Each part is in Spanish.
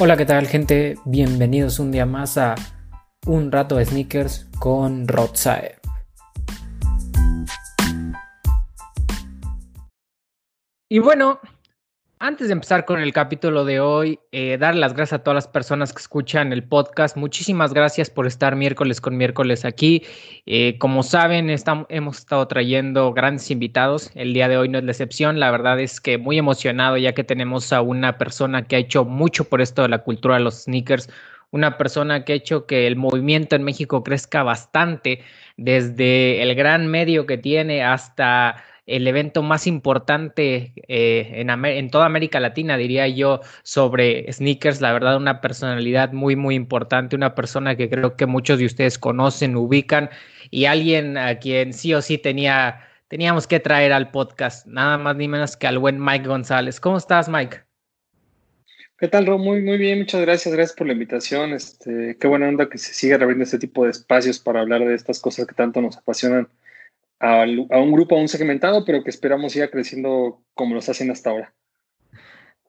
Hola, ¿qué tal gente? Bienvenidos un día más a Un rato de sneakers con Rotsae. Y bueno, antes de empezar con el capítulo de hoy, eh, dar las gracias a todas las personas que escuchan el podcast. Muchísimas gracias por estar miércoles con miércoles aquí. Eh, como saben, hemos estado trayendo grandes invitados. El día de hoy no es la excepción. La verdad es que muy emocionado ya que tenemos a una persona que ha hecho mucho por esto de la cultura de los sneakers. Una persona que ha hecho que el movimiento en México crezca bastante, desde el gran medio que tiene hasta el evento más importante eh, en, en, toda América Latina, diría yo, sobre sneakers. La verdad, una personalidad muy, muy importante, una persona que creo que muchos de ustedes conocen, ubican y alguien a quien sí o sí tenía, teníamos que traer al podcast, nada más ni menos que al buen Mike González. ¿Cómo estás, Mike? ¿Qué tal, Ro? Muy, muy bien, muchas gracias, gracias por la invitación. Este, qué buena onda que se siga reabriendo este tipo de espacios para hablar de estas cosas que tanto nos apasionan a, un grupo aún segmentado, pero que esperamos siga creciendo como lo está haciendo hasta ahora.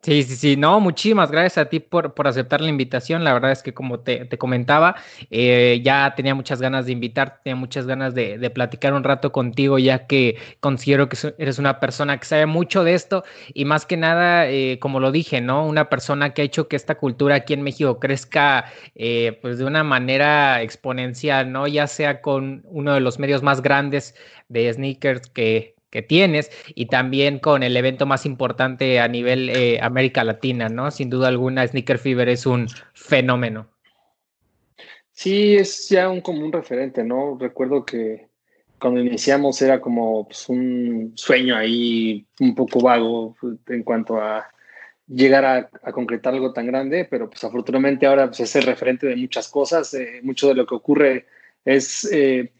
Sí, sí, sí, no, muchísimas gracias a ti por, por aceptar la invitación. La verdad es que como te, te comentaba, eh, ya tenía muchas ganas de invitarte, tenía muchas ganas de, de, platicar un rato contigo, ya que considero que eres una persona que sabe mucho de esto y más que nada, eh, como lo dije, ¿no? Una persona que ha hecho que esta cultura aquí en México crezca eh, pues de una manera exponencial, ¿no? Ya sea con uno de los medios más grandes de sneakers que tienes y también con el evento más importante a nivel eh, América Latina, ¿no? Sin duda alguna, Sneaker Fever es un fenómeno. Sí, es ya un, como un referente, ¿no? Recuerdo que cuando iniciamos era como pues, un sueño ahí un poco vago en cuanto a llegar a, a, concretar algo tan grande, pero pues afortunadamente ahora pues, es el referente de muchas cosas, eh, mucho de lo que ocurre es... Eh,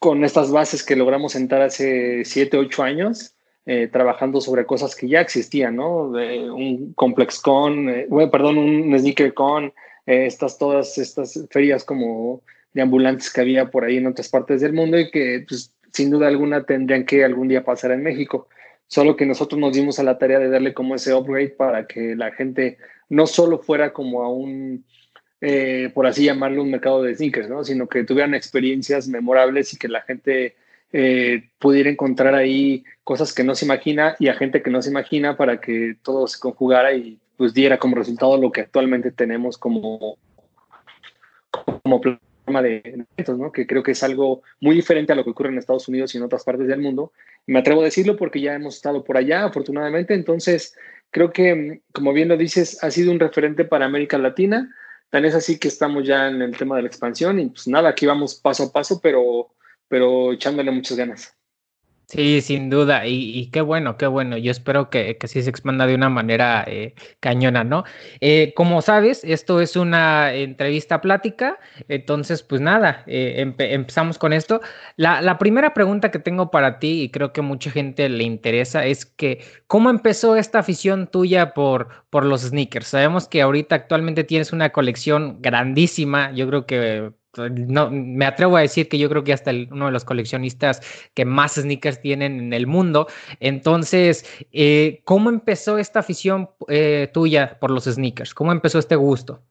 con estas bases que logramos sentar hace 7, 8 años, eh, trabajando sobre cosas que ya existían, ¿no? De un Complex Con, eh, bueno, perdón, un Sneaker Con, eh, estas, todas estas ferias como de ambulantes que había por ahí en otras partes del mundo y que pues, sin duda alguna tendrían que algún día pasar en México. Solo que nosotros nos dimos a la tarea de darle como ese upgrade para que la gente no solo fuera como a un eh, por así llamarlo, un mercado de sneakers, ¿no? sino que tuvieran experiencias memorables y que la gente eh, pudiera encontrar ahí cosas que no se imagina y a gente que no se imagina para que todo se conjugara y pues diera como resultado lo que actualmente tenemos como, como plataforma de eventos, ¿no? que creo que es algo muy diferente a lo que ocurre en Estados Unidos y en otras partes del mundo. Me atrevo a decirlo porque ya hemos estado por allá, afortunadamente, entonces creo que, como bien lo dices, ha sido un referente para América Latina Tan es así que estamos ya en el tema de la expansión y pues nada, aquí vamos paso a paso, pero, pero echándole muchas ganas. Sí, sin duda, y, qué bueno, qué bueno. Yo espero que, que sí se expanda de una manera eh, cañona, ¿no? Eh, como sabes, esto es una entrevista plática, entonces, pues nada, eh, empe empezamos con esto. La, la, primera pregunta que tengo para ti, y creo que mucha gente le interesa, es que, ¿cómo empezó esta afición tuya por, por los sneakers? Sabemos que ahorita actualmente tienes una colección grandísima, yo creo que no, me atrevo a decir que yo creo que hasta uno de los coleccionistas que más sneakers tienen en el mundo. Entonces, eh, ¿cómo empezó esta afición eh, tuya por los sneakers? ¿Cómo empezó este gusto?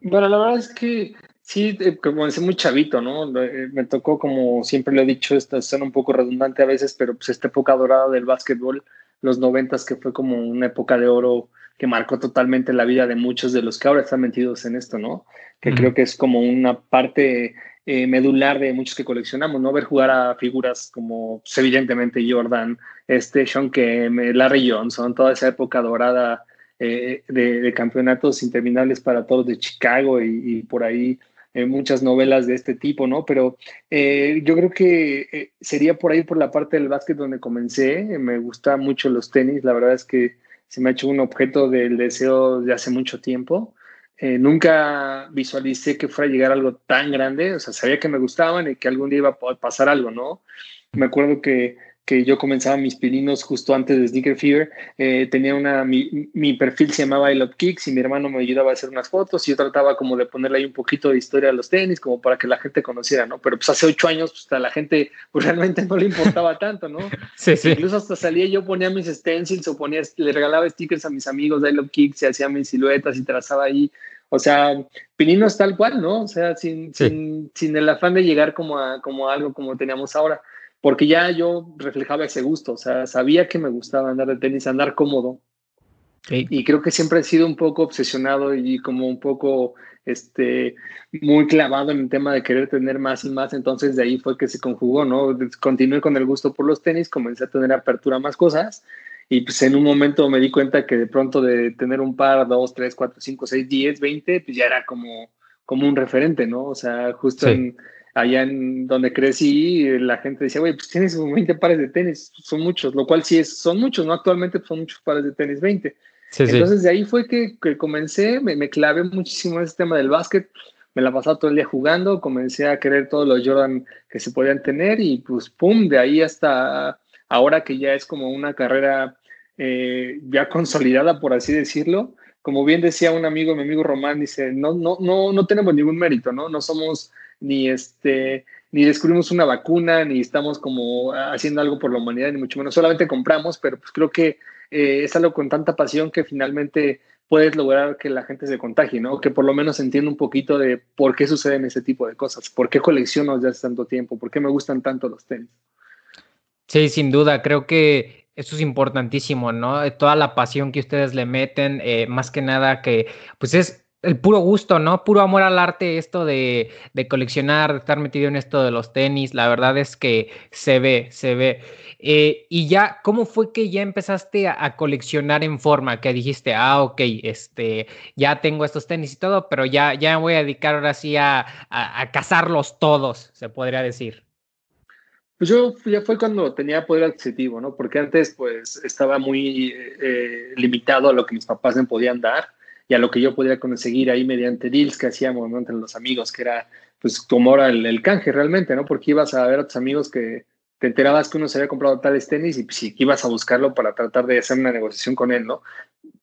Bueno, la verdad es que sí, eh, decía, muy chavito, ¿no? Me tocó, como siempre lo he dicho, esta suena un poco redundante a veces, pero pues esta época dorada del básquetbol, los noventas, que fue como una época de oro que marcó totalmente la vida de muchos de los que ahora están metidos en esto, ¿no? Que creo que es como una parte eh, medular de muchos que coleccionamos, ¿no? Ver jugar a figuras como, pues, evidentemente, Jordan, este, Sean Kemp, Larry Johnson, toda esa época dorada eh, de, campeonatos interminables para todos de Chicago y, por ahí eh, muchas novelas de este tipo, ¿no? Pero yo creo que sería por ahí, por la parte del básquet donde comencé. me gustan mucho los tenis, la verdad es que se me ha hecho un objeto del deseo de hace mucho tiempo. Eh, nunca visualicé que fuera a llegar algo tan grande, o sea, sabía que me gustaban y que algún día iba a pasar algo, ¿no? Me acuerdo que que yo comenzaba mis pininos justo antes de Sneaker Fever, eh, tenía una, mi, mi, perfil se llamaba I Love Kicks y mi hermano me ayudaba a hacer unas fotos y yo trataba como de ponerle ahí un poquito de historia a los tenis, como para que la gente conociera, ¿no? Pero pues hace ocho años, pues a la gente pues realmente no le importaba tanto, ¿no? Sí, sí. Incluso hasta salía yo ponía mis stencils o ponía, le regalaba stickers a mis amigos de I Love Kicks y hacía mis siluetas y trazaba ahí. O sea, pininos tal cual, ¿no? O sea, sin, sin, sin el afán de llegar como a, como a algo como teníamos ahora porque ya yo reflejaba ese gusto, o sea, sabía que me gustaba andar de tenis, andar cómodo. Y creo que siempre he sido un poco obsesionado y como un poco este, muy clavado en el tema de querer tener más y más. Entonces de ahí fue que se conjugó, ¿no? Continué con el gusto por los tenis, comencé a tener apertura a más cosas. Y pues en un momento me di cuenta que de pronto de tener un par, dos, tres, cuatro, cinco, seis, diez, veinte, pues ya era como, como un referente, ¿no? O sea, justo en allá en donde crecí, la gente decía, güey, pues tienes 20 pares de tenis, son muchos, lo cual sí es, son muchos, ¿no? Actualmente son muchos pares de tenis, 20. Entonces de ahí fue que, que comencé, me, me, clavé muchísimo en ese tema del básquet, me la pasaba todo el día jugando, comencé a querer todos los Jordan que se podían tener y pues pum, de ahí hasta ahora que ya es como una carrera eh, ya consolidada, por así decirlo. Como bien decía un amigo, mi amigo Román, dice, no, no, no, no tenemos ningún mérito, ¿no? No somos ni este ni descubrimos una vacuna, ni estamos como haciendo algo por la humanidad, ni mucho menos, solamente compramos, pero pues creo que eh, es algo con tanta pasión que finalmente puedes lograr que la gente se contagie, ¿no? Que por lo menos entienda un poquito de por qué suceden ese tipo de cosas, por qué colecciono desde hace tanto tiempo, por qué me gustan tanto los tenis. Sí, sin duda, creo que eso es importantísimo, ¿no? Toda la pasión que ustedes le meten, eh, más que nada que, pues es el puro gusto, ¿no? Puro amor al arte, esto de, de, coleccionar, de estar metido en esto de los tenis, la verdad es que se ve, se ve. Eh, y ya, ¿cómo fue que ya empezaste a, coleccionar en forma? Que dijiste, ah, ok, este, ya tengo estos tenis y todo, pero ya, ya me voy a dedicar ahora sí a, a, cazarlos todos, se podría decir. Pues yo ya fue cuando tenía poder adquisitivo, ¿no? Porque antes pues estaba muy eh, limitado a lo que mis papás me podían dar y a lo que yo podía conseguir ahí mediante deals que hacíamos entre los amigos, que era pues como era el, canje realmente, ¿no? Porque ibas a ver a tus amigos que te enterabas que uno se había comprado tales tenis y pues, ibas a buscarlo para tratar de hacer una negociación con él, ¿no?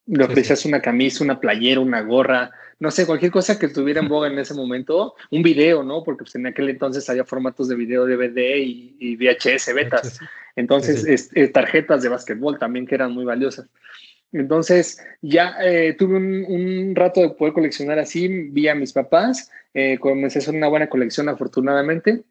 Le ofrecías una camisa, una playera, una gorra, no sé, cualquier cosa que estuviera en boga en ese momento, un video, ¿no? Porque pues, en aquel entonces había formatos de video DVD y, y VHS, betas. Entonces, tarjetas de básquetbol también que eran muy valiosas. Entonces, ya eh, tuve un, rato de poder coleccionar así, vi a mis papás, eh, comencé a hacer una buena colección afortunadamente.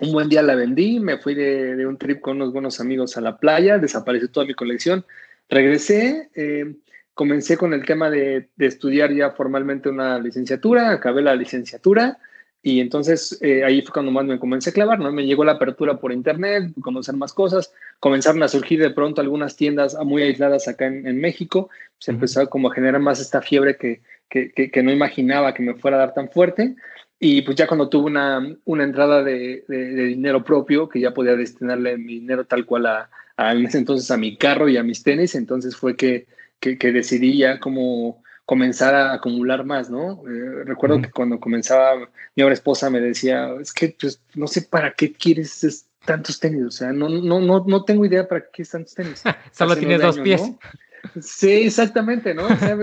Un buen día la vendí, me fui de, un trip con unos buenos amigos a la playa, desapareció toda mi colección. Regresé, eh, comencé con el tema de, de, estudiar ya formalmente una licenciatura, acabé la licenciatura y entonces eh, ahí fue cuando más me comencé a clavar, ¿no? Me llegó la apertura por internet, conocer más cosas, comenzaron a surgir de pronto algunas tiendas muy aisladas acá en, México, se empezó como a generar más esta fiebre que, que, que, no imaginaba que me fuera a dar tan fuerte. Y pues ya cuando tuve una, una entrada de, de, dinero propio, que ya podía destinarle mi dinero tal cual a, a, entonces a mi carro y a mis tenis, entonces fue que, que, que decidí ya como comenzar a acumular más, ¿no? Eh, recuerdo que cuando comenzaba, mi ahora esposa me decía, es que pues, no sé para qué quieres tantos tenis, o sea, no, no, no, no tengo idea para qué quieres tantos tenis. Solo tienes dos pies. Sí, exactamente, ¿no? O sea,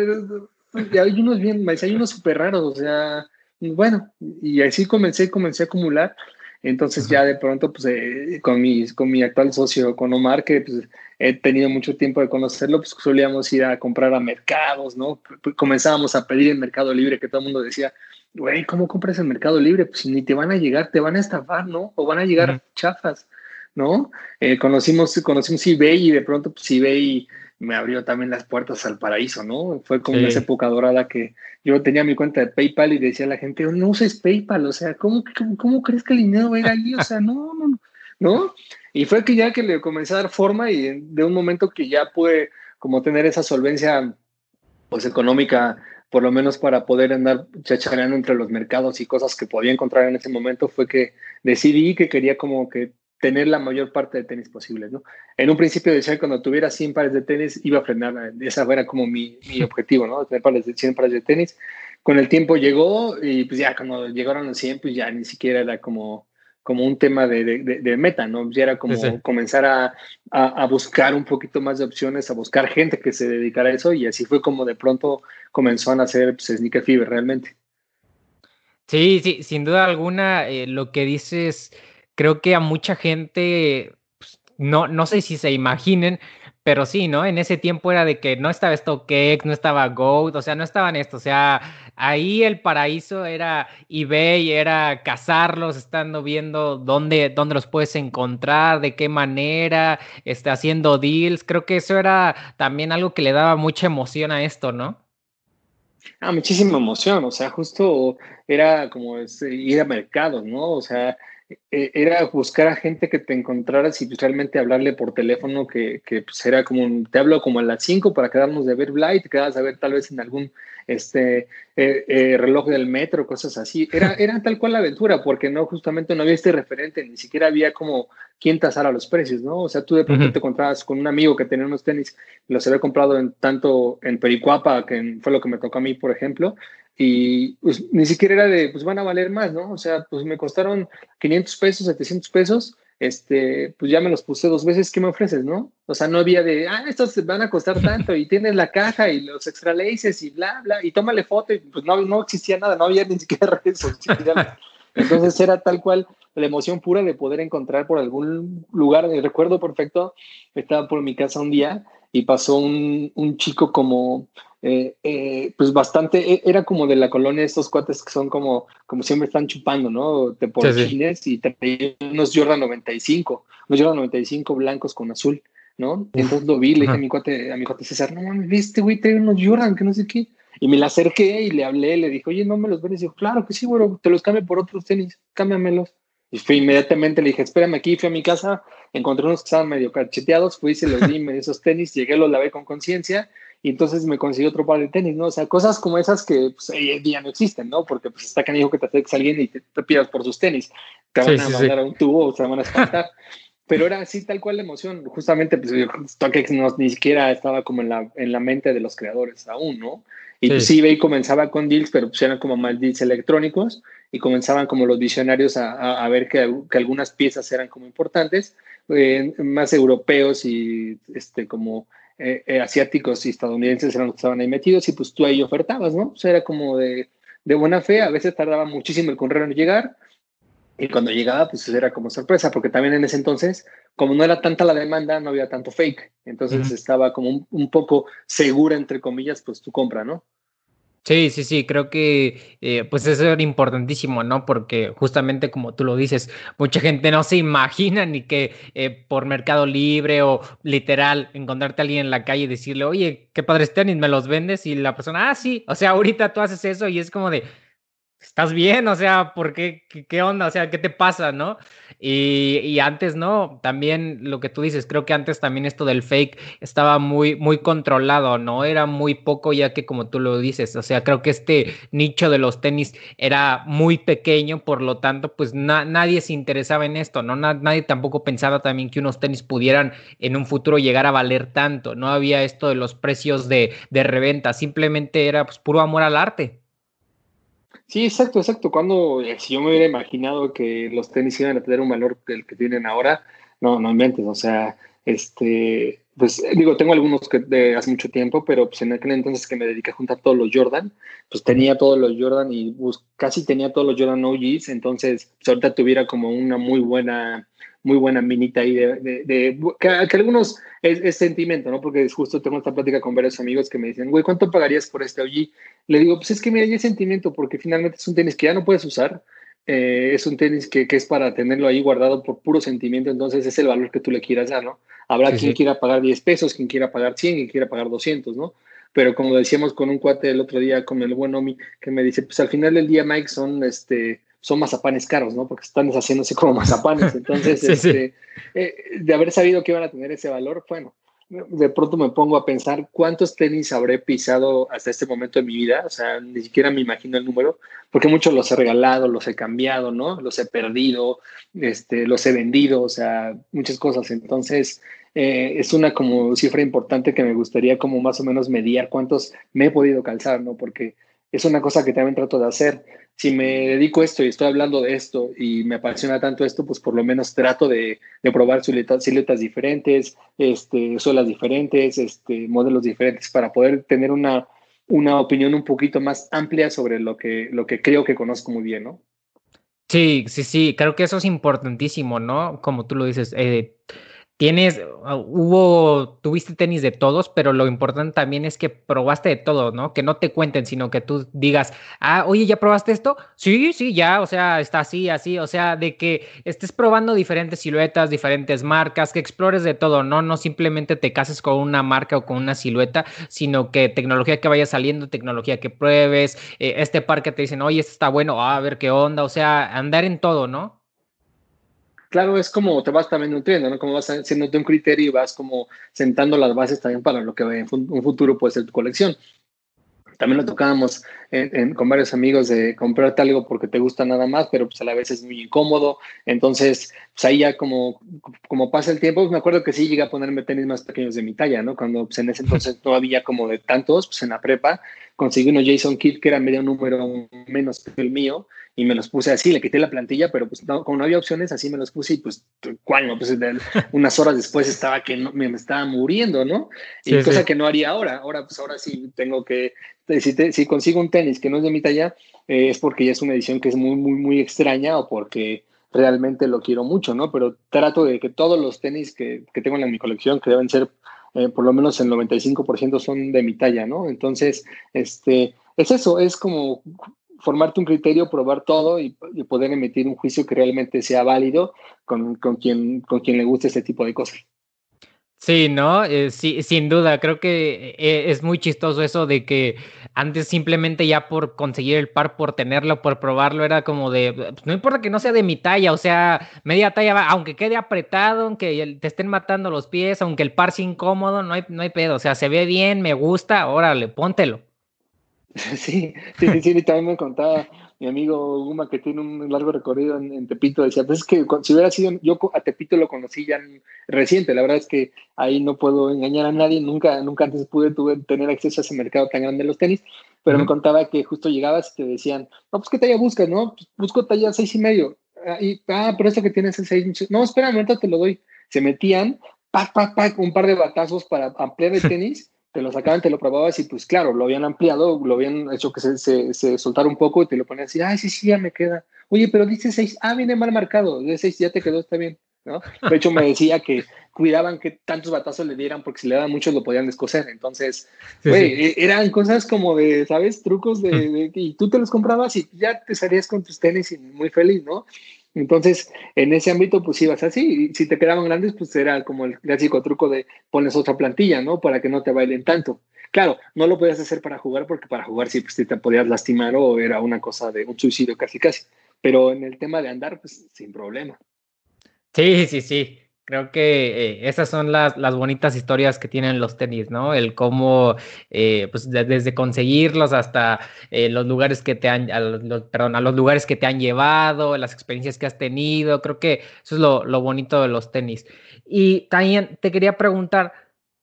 hay unos bien, hay unos súper raros, o sea, bueno, y así comencé, comencé a acumular entonces ya de pronto, pues eh, con, mi, con mi actual socio, con Omar, que pues, he tenido mucho tiempo de conocerlo, pues solíamos ir a comprar a mercados, ¿no? Comenzábamos a pedir en Mercado Libre, que todo el mundo decía, güey, ¿cómo compras en Mercado Libre? Pues ni te van a llegar, te van a estafar, ¿no? O van a llegar chafas, ¿no? Eh, conocimos, conocimos eBay y de pronto pues eBay me abrió también las puertas al paraíso, ¿no? Fue como esa época dorada que yo tenía mi cuenta de PayPal y decía a la gente, no uses PayPal, o sea, ¿cómo, cómo, crees que el dinero va a ir ahí? O sea, no, no, no, ¿no? Y fue que ya que le comencé a dar forma y de un momento que ya pude como tener esa solvencia, pues económica, por lo menos para poder andar chachareando entre los mercados y cosas que podía encontrar en ese momento, fue que decidí que quería como que tener la mayor parte de tenis posible, ¿no? En un principio decía que cuando tuviera 100 pares de tenis iba a frenar, esa era como mi, mi objetivo, ¿no? Tener pares de 100 pares de tenis. Con el tiempo llegó y pues ya cuando llegaron los 100 pues ya ni siquiera era como, como un tema de, meta, ¿no? Ya era como comenzar a, buscar un poquito más de opciones, a buscar gente que se dedicara a eso y así fue como de pronto comenzó a nacer pues, Sneaker Fever realmente. Sí, sí, sin duda alguna, eh, lo que dices, creo que a mucha gente, pues, no, no sé si se imaginen, pero sí, ¿no? En ese tiempo era de que no estaba StockX, no estaba Goat, o sea, no estaban esto, o sea, ahí el paraíso era eBay, era cazarlos, estando viendo dónde, dónde los puedes encontrar, de qué manera, este, haciendo deals, creo que eso era también algo que le daba mucha emoción a esto, ¿no? Ah, muchísima emoción, o sea, justo era como ir a mercados, ¿no? O sea, eh, era buscar a gente que te encontraras y pues, realmente hablarle por teléfono, que, que pues era como, te hablo como a las 5 para quedarnos de ver Blight, te quedas a ver tal vez en algún este, eh, eh, reloj del metro, cosas así. Era, era tal cual la aventura, porque no, justamente no había este referente, ni siquiera había como quien tasara los precios, ¿no? O sea, tú de pronto te encontrabas con un amigo que tenía unos tenis, los había comprado en tanto en Pericuapa, que fue lo que me tocó a mí, por ejemplo, y pues ni siquiera era de, pues van a valer más, ¿no? O sea, pues me costaron 500 pesos, 700 pesos, este, pues ya me los puse dos veces, ¿qué me ofreces, no? O sea, no había de, ah, estos van a costar tanto y tienes la caja y los extra laces y bla, bla, y tómale foto y pues no, no existía nada, no había ni siquiera redes sociales. Entonces era tal cual la emoción pura de poder encontrar por algún lugar, recuerdo perfecto, estaba por mi casa un día y pasó un, un chico como eh, eh, pues bastante, e, era como de la colonia estos cuates que son como, como siempre están chupando, ¿no? De por y traían unos Jordan 95, unos Jordan 95 blancos con azul, ¿no? Entonces lo vi, le dije a mi cuate, a mi cuate César, no mames, este güey trae unos Jordan, que no sé qué. Y me la acerqué y le hablé, le dije, oye, no me los ves. Y dijo, claro que sí, güey, te los cambio por otros tenis, cámbiamelos. Y fui inmediatamente, le dije, espérame aquí, fui a mi casa, encontré unos que estaban medio cacheteados, fui y se los di, me di esos tenis, llegué, los lavé con conciencia y entonces me conseguí otro par de tenis, ¿no? O sea, cosas como esas que pues, hoy en día no existen, ¿no? Porque pues está dijo que te acerques a alguien y te, pidas por sus tenis. Te van a mandar a un tubo o se van a espantar. Pero era así tal cual la emoción. Justamente, pues StockX no, ni siquiera estaba como en la, en la mente de los creadores aún, ¿no? Y sí. pues eBay comenzaba con deals, pero pues eran como más deals electrónicos y comenzaban como los visionarios a, a, ver que, que, algunas piezas eran como importantes, eh, más europeos y este como eh, eh, asiáticos y estadounidenses eran los que estaban ahí metidos y pues tú ahí ofertabas, ¿no? O sea, era como de, de buena fe, a veces tardaba muchísimo el correo en llegar y cuando llegaba pues era como sorpresa, porque también en ese entonces, como no era tanta la demanda, no había tanto fake, entonces estaba como un, un, poco segura, entre comillas, pues tu compra, ¿no? Sí, sí, sí, creo que eh, pues eso era importantísimo, ¿no? Porque justamente como tú lo dices, mucha gente no se imagina ni que eh, por Mercado Libre o literal encontrarte a alguien en la calle y decirle, oye, qué padres tenis, ¿me los vendes? Y la persona, ah, sí, o sea, ahorita tú haces eso y es como de, ¿estás bien? O sea, ¿por qué? ¿Qué, onda? O sea, ¿qué te pasa? ¿No? Y, y, antes, ¿no? También lo que tú dices, creo que antes también esto del fake estaba muy, muy controlado, ¿no? Era muy poco ya que como tú lo dices, o sea, creo que este nicho de los tenis era muy pequeño, por lo tanto, pues nadie se interesaba en esto, ¿no? nadie tampoco pensaba también que unos tenis pudieran en un futuro llegar a valer tanto, no había esto de los precios de, de reventa, simplemente era pues puro amor al arte. Sí, exacto, exacto. Cuando, eh, si yo me hubiera imaginado que los tenis iban a tener un valor del que tienen ahora, no, no inventes, o sea, este, pues digo, tengo algunos que de hace mucho tiempo, pero pues en aquel entonces que me dediqué a juntar todos los Jordan, pues tenía todos los Jordan y pues, casi tenía todos los Jordan OGs, entonces pues, ahorita tuviera como una muy buena muy buena minita ahí de, de, que, algunos es, sentimiento, ¿no? Porque justo tengo esta plática con varios amigos que me dicen, güey, ¿cuánto pagarías por este OG? Le digo, pues es que mira, hay sentimiento porque finalmente es un tenis que ya no puedes usar, eh, es un tenis que, que, es para tenerlo ahí guardado por puro sentimiento, entonces es el valor que tú le quieras dar, ¿no? Habrá quien quiera pagar 10 pesos, quien quiera pagar 100, quien quiera pagar 200, ¿no? Pero como decíamos con un cuate el otro día, con el buen Omi, que me dice, pues al final del día, Mike, son este son mazapanes caros, ¿no? Porque están deshaciéndose como mazapanes. Entonces, este, eh, de haber sabido que iban a tener ese valor, bueno, de pronto me pongo a pensar cuántos tenis habré pisado hasta este momento de mi vida, o sea, ni siquiera me imagino el número, porque muchos los he regalado, los he cambiado, ¿no? Los he perdido, este, los he vendido, o sea, muchas cosas. Entonces, eh, es una como cifra importante que me gustaría como más o menos mediar cuántos me he podido calzar, ¿no? Porque es una cosa que también trato de hacer. Si me dedico a esto y estoy hablando de esto y me apasiona tanto esto, pues por lo menos trato de, probar siluetas, siluetas diferentes, este, suelas diferentes, este, modelos diferentes para poder tener una, una opinión un poquito más amplia sobre lo que, lo que creo que conozco muy bien, ¿no? Sí, sí, sí, creo que eso es importantísimo, ¿no? Como tú lo dices, eh, tienes, ah, hubo, tuviste tenis de todos, pero lo importante también es que probaste de todo, ¿no? Que no te cuenten, sino que tú digas, ah, oye, ¿ya probaste esto? Sí, sí, ya, o sea, está así, así, o sea, de que estés probando diferentes siluetas, diferentes marcas, que explores de todo, ¿no? No simplemente te cases con una marca o con una silueta, sino que tecnología que vaya saliendo, tecnología que pruebes, eh, este par que te dicen, oye, este está bueno, ah, a ver qué onda, o sea, andar en todo, ¿no? Claro, es como te vas también nutriendo, ¿no? Como vas haciéndote un criterio y vas como sentando las bases también para lo que en un futuro puede ser tu colección. También lo tocábamos con varios amigos de comprarte algo porque te gusta nada más, pero pues a la vez es muy incómodo. Entonces, pues ahí ya como, como pasa el tiempo, pues me acuerdo que sí llegué a ponerme tenis más pequeños de mi talla, ¿no? Cuando pues en ese entonces no había como de tantos, pues en la prepa conseguí unos Jason Kidd que era medio número menos que el mío y me los puse así, le quité la plantilla, pero pues no, como no había opciones, así me los puse y pues, ¿cuál no? Pues unas horas después estaba que no, me, estaba muriendo, ¿no? Y cosa que no haría ahora. Ahora, pues ahora sí tengo que, si, si consigo un tenis que no es de mi talla, eh, es porque ya es una edición que es muy, muy, muy extraña o porque realmente lo quiero mucho, ¿no? Pero trato de que todos los tenis que, que tengo en mi colección, que deben ser eh, por lo menos el 95% son de mi talla, ¿no? Entonces, este, es eso, es como formarte un criterio, probar todo y, poder emitir un juicio que realmente sea válido con, con, quien, con quien le guste este tipo de cosas. Sí, ¿no? Eh, sí, sin duda, creo que eh, es muy chistoso eso de que antes simplemente ya por conseguir el par, por tenerlo, por probarlo, era como de, pues, no importa que no sea de mi talla, o sea, media talla, aunque quede apretado, aunque te estén matando los pies, aunque el par sea incómodo, no hay, no hay pedo, o sea, se ve bien, me gusta, órale, póntelo. Sí, sí, sí, también me contaba mi amigo Guma, que tiene un largo recorrido en, Tepito, decía, pues es que si hubiera sido, yo a Tepito lo conocí ya reciente, la verdad es que ahí no puedo engañar a nadie, nunca, nunca antes pude tener acceso a ese mercado tan grande de los tenis, pero me contaba que justo llegabas y te decían, no, pues qué talla buscas, ¿no? Pues, busco talla seis y medio, ah, y, ah, pero eso que tienes es seis, no, espera, ahorita te lo doy, se metían, pac, pac, pac, un par de batazos para ampliar el tenis, te lo sacaban, te lo probabas y pues claro, lo habían ampliado, lo habían hecho que se, se, soltara un poco y te lo ponían así, ay, sí, sí, ya me queda. Oye, pero dice 6, ah, viene mal marcado, de 6 ya te quedó, está bien. ¿no? De hecho, me decía que cuidaban que tantos batazos le dieran porque si le daban muchos lo podían descoser. Entonces, güey, e, eran cosas como de, ¿sabes? Trucos de, de, y tú te los comprabas y ya te salías con tus tenis y muy feliz, ¿no? Entonces, en ese ámbito, pues ibas así. Y si te quedaban grandes, pues era como el clásico truco de pones otra plantilla, ¿no? Para que no te bailen tanto. Claro, no lo podías hacer para jugar porque para jugar sí, pues te podías lastimar o era una cosa de un suicidio casi casi. Pero en el tema de andar, pues sin problema. Sí, sí, sí. Creo que eh, esas son las, las, bonitas historias que tienen los tenis, ¿no? El cómo, eh, pues desde conseguirlos hasta eh, los lugares que te han, perdón, a los lugares que te han llevado, las experiencias que has tenido. Creo que eso es lo, lo bonito de los tenis. Y también te quería preguntar,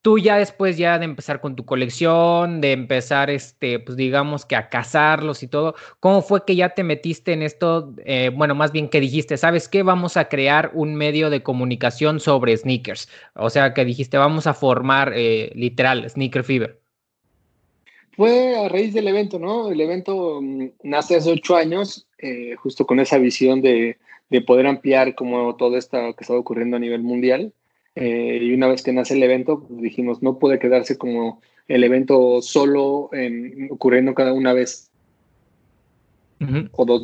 tú ya después ya de empezar con tu colección, de empezar, este, pues digamos que a cazarlos y todo, ¿cómo fue que ya te metiste en esto? Eh, bueno, más bien que dijiste, ¿sabes qué? Vamos a crear un medio de comunicación sobre sneakers. O sea, que dijiste, vamos a formar eh, literal Sneaker Fever. Fue a raíz del evento, ¿no? El evento mm, nace hace ocho años, eh, justo con esa visión de, de poder ampliar como todo esto que estaba ocurriendo a nivel mundial. Eh, y una vez que nace el evento, pues dijimos, no puede quedarse como el evento solo en, ocurriendo cada una vez o dos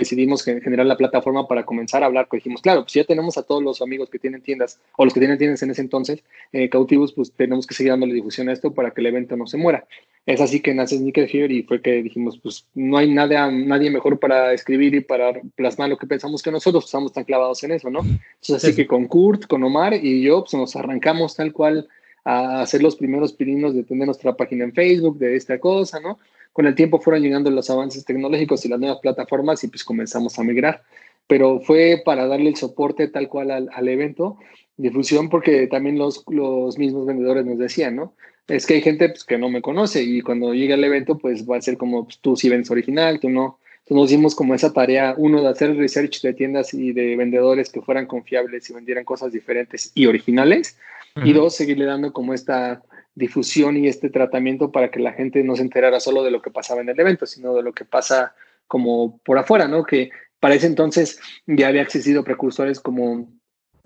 decidimos generar la plataforma para comenzar a hablar, pues dijimos, claro, pues ya tenemos a todos los amigos que tienen tiendas o los que tienen tiendas en ese entonces eh, cautivos, pues tenemos que seguir dándole difusión a esto para que el evento no se muera. Es así que nace Sneaker Fever y fue que dijimos, pues no hay nada, nadie mejor para escribir y para plasmar lo que pensamos que nosotros estamos tan clavados en eso, ¿no? Entonces así que con Kurt, con Omar y yo, pues nos arrancamos tal cual a hacer los primeros pininos de tener nuestra página en Facebook, de esta cosa, ¿no? Con el tiempo fueron llegando los avances tecnológicos y las nuevas plataformas y pues comenzamos a migrar. pero fue para darle el soporte tal cual al, evento, difusión, porque también los, los mismos vendedores nos decían, ¿no? Es que hay gente pues, que no me conoce y cuando llega el evento, pues va a ser como pues, tú si vendes original, tú no. Entonces nos dimos como esa tarea, uno, de hacer research de tiendas y de vendedores que fueran confiables y vendieran cosas diferentes y originales. Y dos, seguirle dando como esta difusión y este tratamiento para que la gente no se enterara solo de lo que pasaba en el evento, sino de lo que pasa como por afuera, ¿no? Que para ese entonces ya había existido precursores como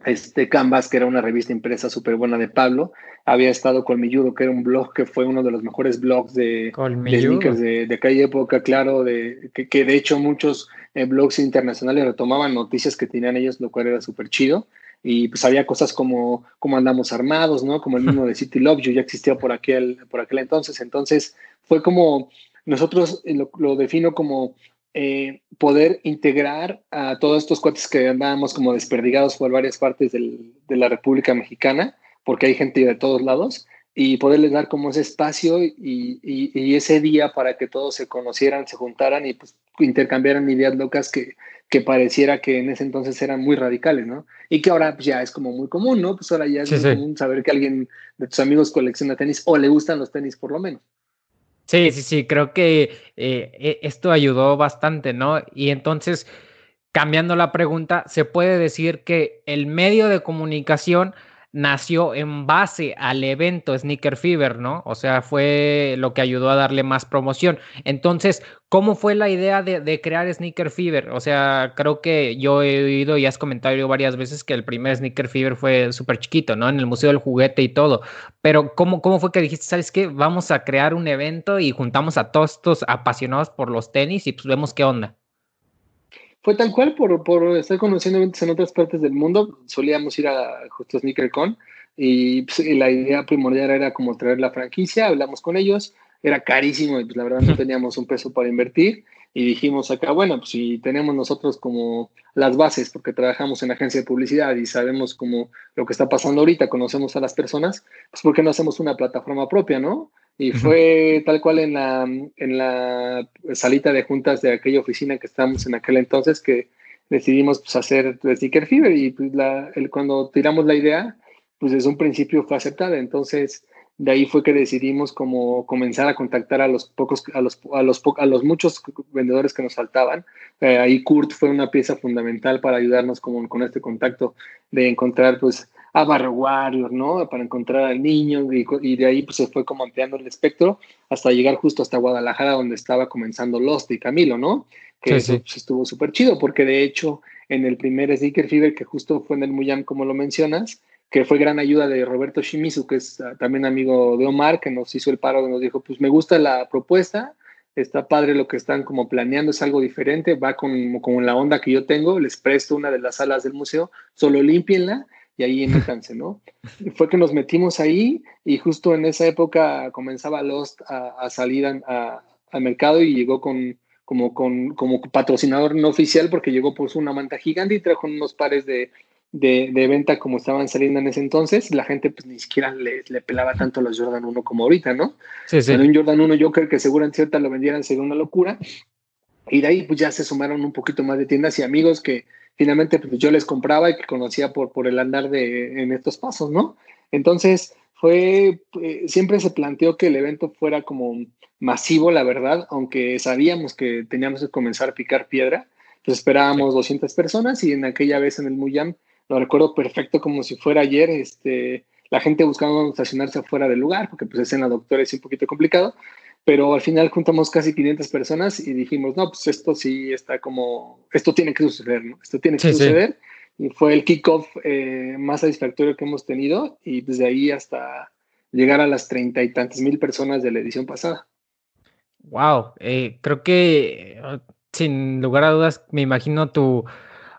este Canvas, que era una revista impresa súper buena de Pablo. Había estado Colmilludo, que era un blog que fue uno de los mejores blogs de, de sneakers de, de, aquella época, claro, de, que, de hecho muchos eh, blogs internacionales retomaban noticias que tenían ellos, lo cual era súper chido. Y pues había cosas como cómo andamos armados, ¿no? Como el mismo de City Love You ya existía por aquel, por aquel entonces. Entonces fue como, nosotros lo, lo defino como eh, poder integrar a todos estos cuates que andábamos como desperdigados por varias partes del, de la República Mexicana, porque hay gente de todos lados, y poderles dar como ese espacio y, y, ese día para que todos se conocieran, se juntaran y pues intercambiaran ideas locas que, que pareciera que en ese entonces eran muy radicales, ¿no? Y que ahora pues, ya es como muy común, ¿no? Pues ahora ya es muy común saber que alguien de tus amigos colecciona tenis o le gustan los tenis por lo menos. Sí, sí, sí, creo que eh, e, esto ayudó bastante, ¿no? Y entonces, cambiando la pregunta, se puede decir que el medio de comunicación nació en base al evento Sneaker Fever, ¿no? O sea, fue lo que ayudó a darle más promoción. Entonces, ¿cómo fue la idea de, crear Sneaker Fever? O sea, creo que yo he oído y has comentado varias veces que el primer Sneaker Fever fue súper chiquito, ¿no? En el Museo del Juguete y todo. Pero, ¿cómo, ¿cómo fue que dijiste, sabes qué? Vamos a crear un evento y juntamos a todos estos apasionados por los tenis y pues vemos qué onda fue tal cual por, por estar conociendo eventos en otras partes del mundo. Solíamos ir a justo SneakerCon y, pues, y la idea primordial era como traer la franquicia, hablamos con ellos, era carísimo y pues la verdad no teníamos un peso para invertir y dijimos acá, bueno, pues si tenemos nosotros como las bases, porque trabajamos en agencia de publicidad y sabemos como lo que está pasando ahorita, conocemos a las personas, pues ¿por qué no hacemos una plataforma propia, no? Y fue tal cual en la, en la salita de juntas de aquella oficina que estábamos en aquel entonces que decidimos pues, hacer Sticker Fever y pues, la, el, cuando tiramos la idea, pues desde un principio fue aceptada. Entonces, de ahí fue que decidimos como comenzar a contactar a los pocos, a los, a los, a los muchos vendedores que nos faltaban. Eh, ahí Kurt fue una pieza fundamental para ayudarnos como, con este contacto de encontrar pues a Barrio Warrior, ¿no? Para encontrar al niño y, de ahí pues se fue como ampliando el espectro hasta llegar justo hasta Guadalajara donde estaba comenzando Lost y Camilo, ¿no? Que eso pues, estuvo súper chido porque de hecho en el primer Sneaker Fever que justo fue en el Muyam como lo mencionas, que fue gran ayuda de Roberto Shimizu, que es ah, también amigo de Omar, que nos hizo el paro, y nos dijo, pues me gusta la propuesta, está padre lo que están como planeando, es algo diferente, va con, con la onda que yo tengo, les presto una de las salas del museo, solo límpienla y ahí métanse, ¿no? fue que nos metimos ahí y justo en esa época comenzaba Lost a, salir al mercado y llegó con como, con, como patrocinador no oficial porque llegó por una manta gigante y trajo unos pares de, de, venta como estaban saliendo en ese entonces. La gente pues ni siquiera le, le pelaba tanto a los Jordan 1 como ahorita, ¿no? Sí, sí. un Jordan 1 yo creo que seguro en cierta lo vendieran sería una locura. Y de ahí pues ya se sumaron un poquito más de tiendas y amigos que, finalmente pues, yo les compraba y que conocía por, por el andar de, en estos pasos, ¿no? Entonces, fue, eh, siempre se planteó que el evento fuera como masivo, la verdad, aunque sabíamos que teníamos que comenzar a picar piedra, pues esperábamos 200 personas y en aquella vez en el Muyam, lo recuerdo perfecto como si fuera ayer, este, la gente buscaba estacionarse afuera del lugar, porque pues en la doctora es un poquito complicado, pero al final juntamos casi 500 personas y dijimos, no, pues esto sí está como, esto tiene que suceder, ¿no? Esto tiene que suceder. Y fue el kickoff eh, más satisfactorio que hemos tenido y desde ahí hasta llegar a las treinta y tantas mil personas de la edición pasada. Wow, eh, creo que sin lugar a dudas me imagino tu,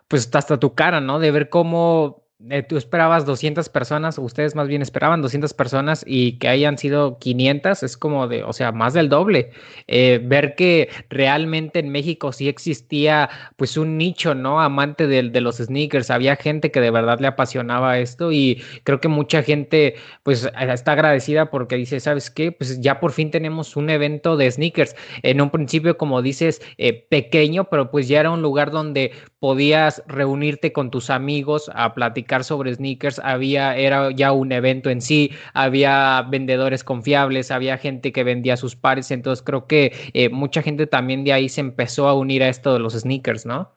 pues hasta tu cara, ¿no? De ver cómo eh, tú esperabas 200 personas, ustedes más bien esperaban 200 personas y que hayan sido 500, es como de, o sea, más del doble. Eh, ver que realmente en México sí existía pues un nicho, ¿no? Amante de, de, los sneakers, había gente que de verdad le apasionaba esto y creo que mucha gente pues está agradecida porque dice, ¿sabes qué? Pues ya por fin tenemos un evento de sneakers. En un principio, como dices, eh, pequeño, pero pues ya era un lugar donde podías reunirte con tus amigos a platicar sobre sneakers, había, era ya un evento en sí, había vendedores confiables, había gente que vendía sus pares, entonces creo que eh, mucha gente también de ahí se empezó a unir a esto de los sneakers, ¿no?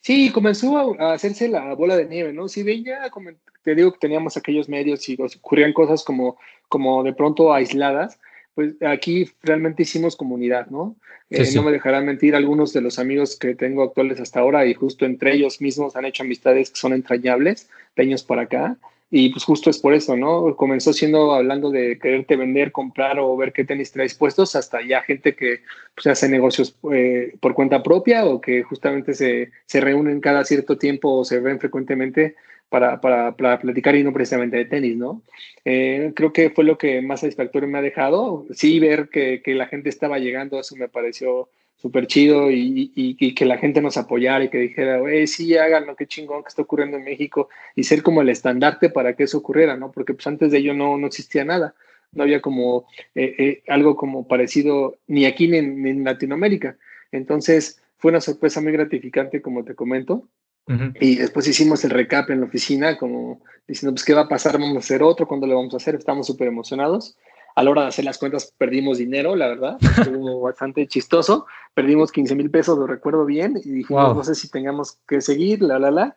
Sí, comenzó a hacerse la bola de nieve, ¿no? Si veía, te digo que teníamos aquellos medios y ocurrían cosas como, como de pronto aisladas, pues aquí realmente hicimos comunidad, ¿no? Eh, no me dejarán mentir algunos de los amigos que tengo actuales hasta ahora y justo entre ellos mismos han hecho amistades que son entrañables de años para acá. Y pues justo es por eso, ¿no? Comenzó siendo hablando de quererte vender, comprar o ver qué tenis traes puestos, hasta ya gente que pues, hace negocios eh, por cuenta propia o que justamente se, se reúnen cada cierto tiempo o se ven frecuentemente para, para, platicar y no precisamente de tenis, ¿no? Eh, creo que fue lo que más satisfactorio me ha dejado. Sí, ver que, que la gente estaba llegando, eso me pareció súper chido y, y, que la gente nos apoyara y que dijera, hey, sí, háganlo, qué chingón que está ocurriendo en México y ser como el estandarte para que eso ocurriera, ¿no? Porque pues antes de ello no, no existía nada, no había como eh, eh, algo como parecido ni aquí en, ni en, Latinoamérica. Entonces fue una sorpresa muy gratificante, como te comento. Y después hicimos el recap en la oficina, como diciendo, pues, ¿qué va a pasar? ¿Vamos a hacer otro? ¿Cuándo lo vamos a hacer? Estamos súper emocionados. A la hora de hacer las cuentas perdimos dinero, la verdad. Estuvo bastante chistoso. Perdimos 15 mil pesos, lo recuerdo bien. Y dijimos, no sé si tengamos que seguir, la, la, la.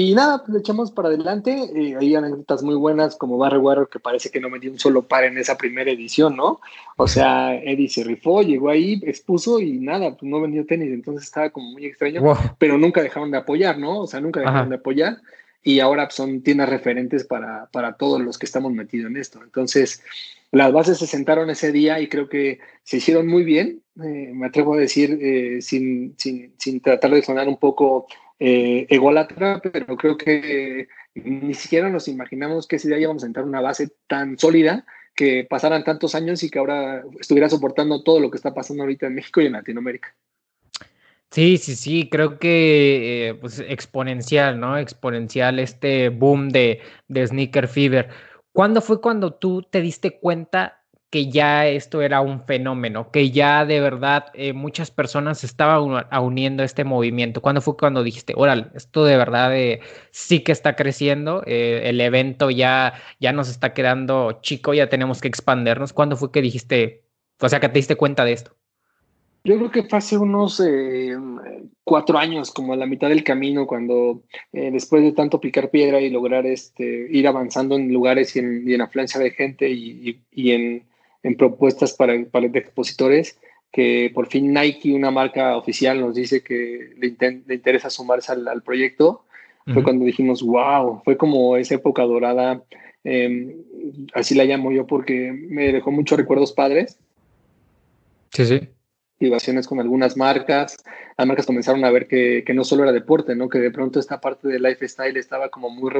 Y nada, pues le echamos para adelante. Eh, hay anécdotas muy buenas como Barry Warrior, que parece que no me dio un solo par en esa primera edición, ¿no? O sea, Eddie se rifó, llegó ahí, expuso y nada, pues no vendió tenis. Entonces estaba como muy extraño, pero nunca dejaron de apoyar, ¿no? O sea, nunca dejaron de apoyar. Y ahora son tiendas referentes para, para todos los que estamos metidos en esto. Entonces, las bases se sentaron ese día y creo que se hicieron muy bien. Eh, me atrevo a decir, eh, sin, sin, sin tratar de sonar un poco eh, ególatra, pero creo que ni siquiera nos imaginamos que ese día íbamos a entrar una base tan sólida que pasaran tantos años y que ahora estuviera soportando todo lo que está pasando ahorita en México y en Latinoamérica. Sí, sí, sí, creo que eh, pues exponencial, ¿no? Exponencial este boom de, de Sneaker Fever. ¿Cuándo fue cuando tú te diste cuenta que ya esto era un fenómeno, que ya de verdad eh, muchas personas estaban uniendo a este movimiento. ¿Cuándo fue cuando dijiste, órale, esto de verdad eh, sí que está creciendo, eh, el evento ya, ya nos está quedando chico, ya tenemos que expandernos? ¿Cuándo fue que dijiste, o sea, que te diste cuenta de esto? Yo creo que fue hace unos cuatro años, como a la mitad del camino, cuando después de tanto picar piedra y lograr este, ir avanzando en lugares y en, afluencia de gente y en en propuestas para, para expositores, que por fin Nike, una marca oficial, nos dice que le, interesa sumarse al, proyecto. Fue cuando dijimos, wow, fue como esa época dorada, em, así la llamo yo porque me dejó muchos recuerdos padres. Sí, sí. Activaciones con algunas marcas. Las marcas comenzaron a ver que, que, no solo era deporte, ¿no? Que de pronto esta parte del lifestyle estaba como muy,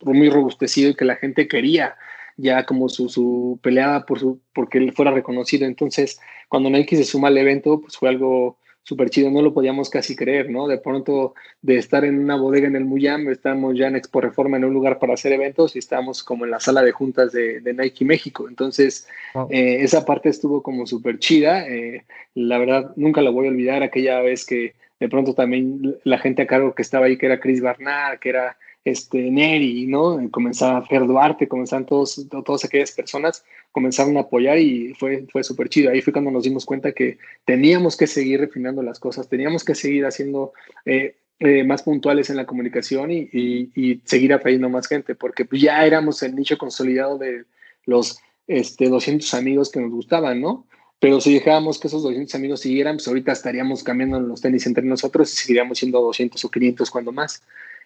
muy robustecido y que la gente quería ya como su, su peleada por su, porque él fuera reconocido. Entonces, cuando Nike se suma al evento, pues fue algo súper chido, no lo podíamos casi creer, ¿no? De pronto, de estar en una bodega en el Muyam, estamos ya en Expo Reforma en un lugar para hacer eventos y estamos como en la sala de juntas de, Nike México. Entonces, eh, esa parte estuvo como súper chida. Eh, la verdad, nunca la voy a olvidar aquella vez que de pronto también la gente a cargo que estaba ahí, que era Chris Barnard, que era este, Neri, ¿no? Comenzaba Fer Duarte, comenzaban todos, todas aquellas personas, comenzaron a apoyar y fue, fue súper chido. Ahí fue cuando nos dimos cuenta que teníamos que seguir refinando las cosas, teníamos que seguir haciendo eh, eh, más puntuales en la comunicación y, seguir atrayendo más gente, porque pues ya éramos el nicho consolidado de los este, 200 amigos que nos gustaban, ¿no? Pero si dejábamos que esos 200 amigos siguieran, pues ahorita estaríamos cambiando los tenis entre nosotros y seguiríamos siendo 200 o 500 cuando más.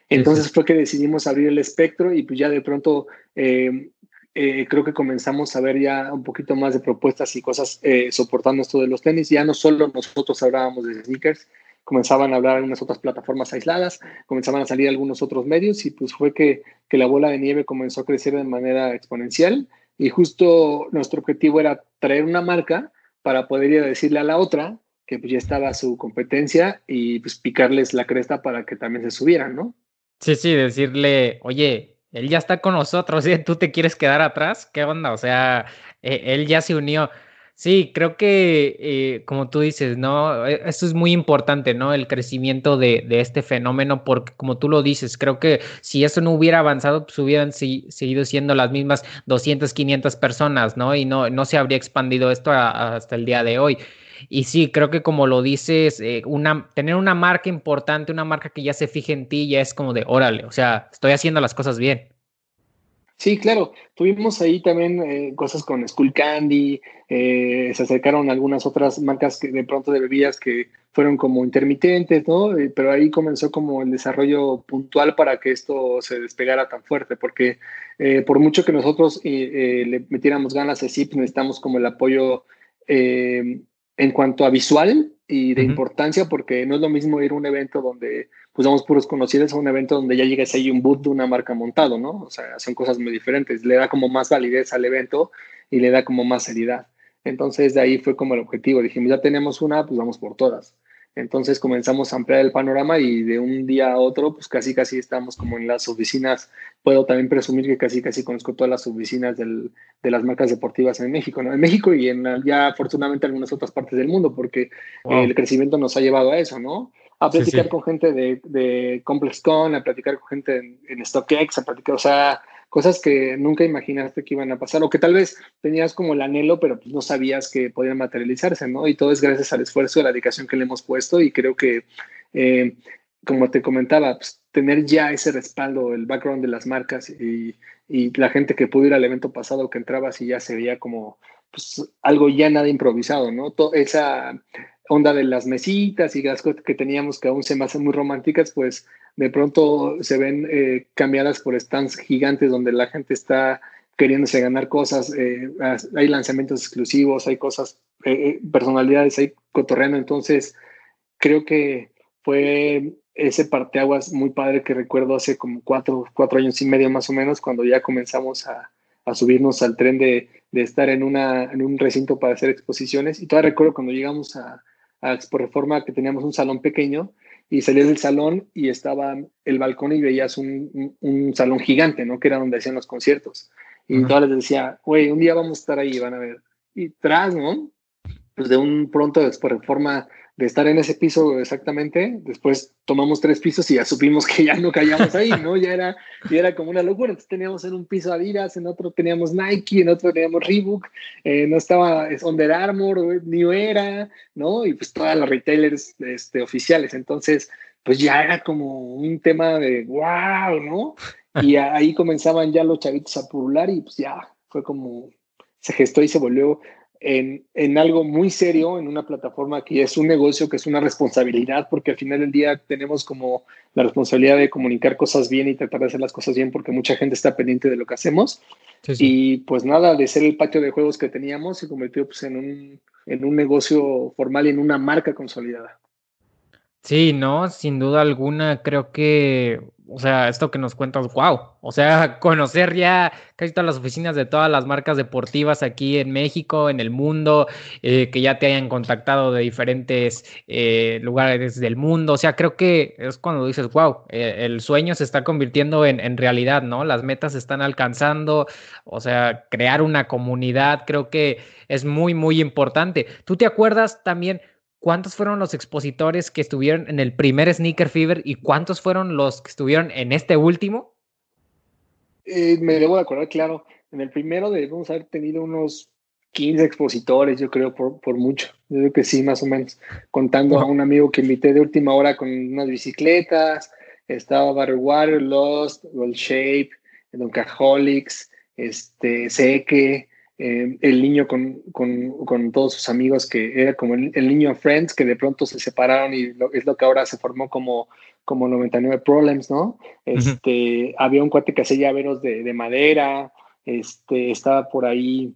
Entonces fue que decidimos abrir el espectro y pues ya de pronto eh, eh, creo que comenzamos a ver ya un poquito más de propuestas y cosas eh, soportando esto de los tenis. Ya no solo nosotros hablábamos de sneakers, comenzaban a hablar algunas otras plataformas aisladas, comenzaban a salir algunos otros medios y pues fue que, que la bola de nieve comenzó a crecer de manera exponencial y justo nuestro objetivo era traer una marca para poder ir a decirle a la otra que pues ya estaba su competencia y pues picarles la cresta para que también se subieran, ¿no? Sí, sí, decirle, oye, él ya está con nosotros, ¿eh? ¿tú te quieres quedar atrás? ¿Qué onda? O sea, e, él ya se unió. Sí, creo que, eh, como tú dices, ¿no? E, Esto es muy importante, ¿no? El crecimiento de, este fenómeno, porque como tú lo dices, creo que si eso no hubiera avanzado, pues hubieran si, seguido siendo las mismas 200, 500 personas, ¿no? Y no, no se habría expandido esto hasta el día de hoy. Y sí, creo que como lo dices, eh, una, tener una marca importante, una marca que ya se fije en ti, ya es como de, órale, o sea, estoy haciendo las cosas bien. Sí, claro. Tuvimos ahí también eh, cosas con Skull Candy, eh, se acercaron algunas otras marcas de pronto de bebidas que fueron como intermitentes, ¿no? Eh, pero ahí comenzó como el desarrollo puntual para que esto se despegara tan fuerte, porque eh, por mucho que nosotros eh, le metiéramos ganas a SIP, necesitamos como el apoyo en cuanto a visual y de uh -huh. importancia, porque no es lo mismo ir a un evento donde pues damos puros conocidos a un evento donde ya llegues ahí un boot de una marca montado, ¿no? O sea, son cosas muy diferentes. Le da como más validez al evento y le da como más seriedad. Entonces, de ahí fue como el objetivo. Dijimos, ya tenemos una, pues vamos por todas. Entonces comenzamos a ampliar el panorama y de un día a otro, pues casi casi estamos como en las oficinas. Puedo también presumir que casi casi conozco todas las oficinas del, de las marcas deportivas en México, ¿no? En México y en ya afortunadamente en algunas otras partes del mundo, porque wow. el crecimiento nos ha llevado a eso, ¿no? A platicar sí, sí. con gente de, de ComplexCon, a platicar con gente en, en StockX, a platicar, o sea, cosas que nunca imaginaste que iban a pasar o que tal vez tenías como el anhelo, pero pues no sabías que podían materializarse, ¿no? Y todo es gracias al esfuerzo y la dedicación que le hemos puesto y creo que, eh, como te comentaba, pues, tener ya ese respaldo, el background de las marcas y, y, la gente que pudo ir al evento pasado que entrabas y ya se veía como pues, algo ya nada improvisado, ¿no? Todo esa onda de las mesitas y las cosas que teníamos que aún se me hacen muy románticas, pues de pronto se ven eh, cambiadas por stands gigantes donde la gente está queriéndose ganar cosas, eh, hay lanzamientos exclusivos, hay cosas, eh, personalidades, hay cotorreando, entonces creo que fue ese parteaguas muy padre que recuerdo hace como cuatro, cuatro años y medio más o menos, cuando ya comenzamos a, a subirnos al tren de, de estar en, una, en un recinto para hacer exposiciones. Y todavía recuerdo cuando llegamos a, a Expo Reforma que teníamos un salón pequeño y salías del salón y estaba el balcón y veías un, un, un salón gigante, ¿no? Que era donde hacían los conciertos. Y uh -huh. todas les decía, güey, un día vamos a estar ahí, van a ver. Y tras, ¿no? Pues de un pronto Expo Reforma de estar en ese piso exactamente, después tomamos tres pisos y ya supimos que ya no caíamos ahí, ¿no? Ya era, era como una locura. Entonces teníamos en un piso Adidas, en otro teníamos Nike, en otro teníamos Reebok, eh, no estaba Under Armour, New Era, ¿no? Y pues todas las retailers este, oficiales. Entonces, pues ya era como un tema de wow, ¿no? Y ahí comenzaban ya los chavitos a pulular y pues ya fue como, se gestó y se volvió en, en, algo muy serio, en una plataforma que es un negocio, que es una responsabilidad, porque al final del día tenemos como la responsabilidad de comunicar cosas bien y tratar de hacer las cosas bien, porque mucha gente está pendiente de lo que hacemos. Sí, sí. Y pues nada, de ser el patio de juegos que teníamos, se convirtió pues, en, un, en un negocio formal y en una marca consolidada. Sí, no, sin duda alguna, creo que o sea, esto que nos cuentas, wow. O sea, conocer ya casi todas las oficinas de todas las marcas deportivas aquí en México, en el mundo, eh, que ya te hayan contactado de diferentes eh, lugares del mundo. O sea, creo que es cuando dices, wow, eh, el sueño se está convirtiendo en, en, realidad, ¿no? Las metas se están alcanzando. O sea, crear una comunidad creo que es muy, muy importante. ¿Tú te acuerdas también? ¿Cuántos fueron los expositores que estuvieron en el primer Sneaker Fever y cuántos fueron los que estuvieron en este último? Eh, me debo de acordar, claro. En el primero debemos haber tenido unos 15 expositores, yo creo, por, por mucho. Yo creo que sí, más o menos. Contando a un amigo que invité de última hora con unas bicicletas. Estaba Water, Lost, World Shape, Doncaholics, este, Seque, eh, el niño con, con, con, todos sus amigos, que era como el, el, niño Friends, que de pronto se separaron y lo, es lo que ahora se formó como, como 99 Problems, ¿no? Este, uh -huh. Había un cuate que hacía llaveros de, de, madera, este, estaba por ahí,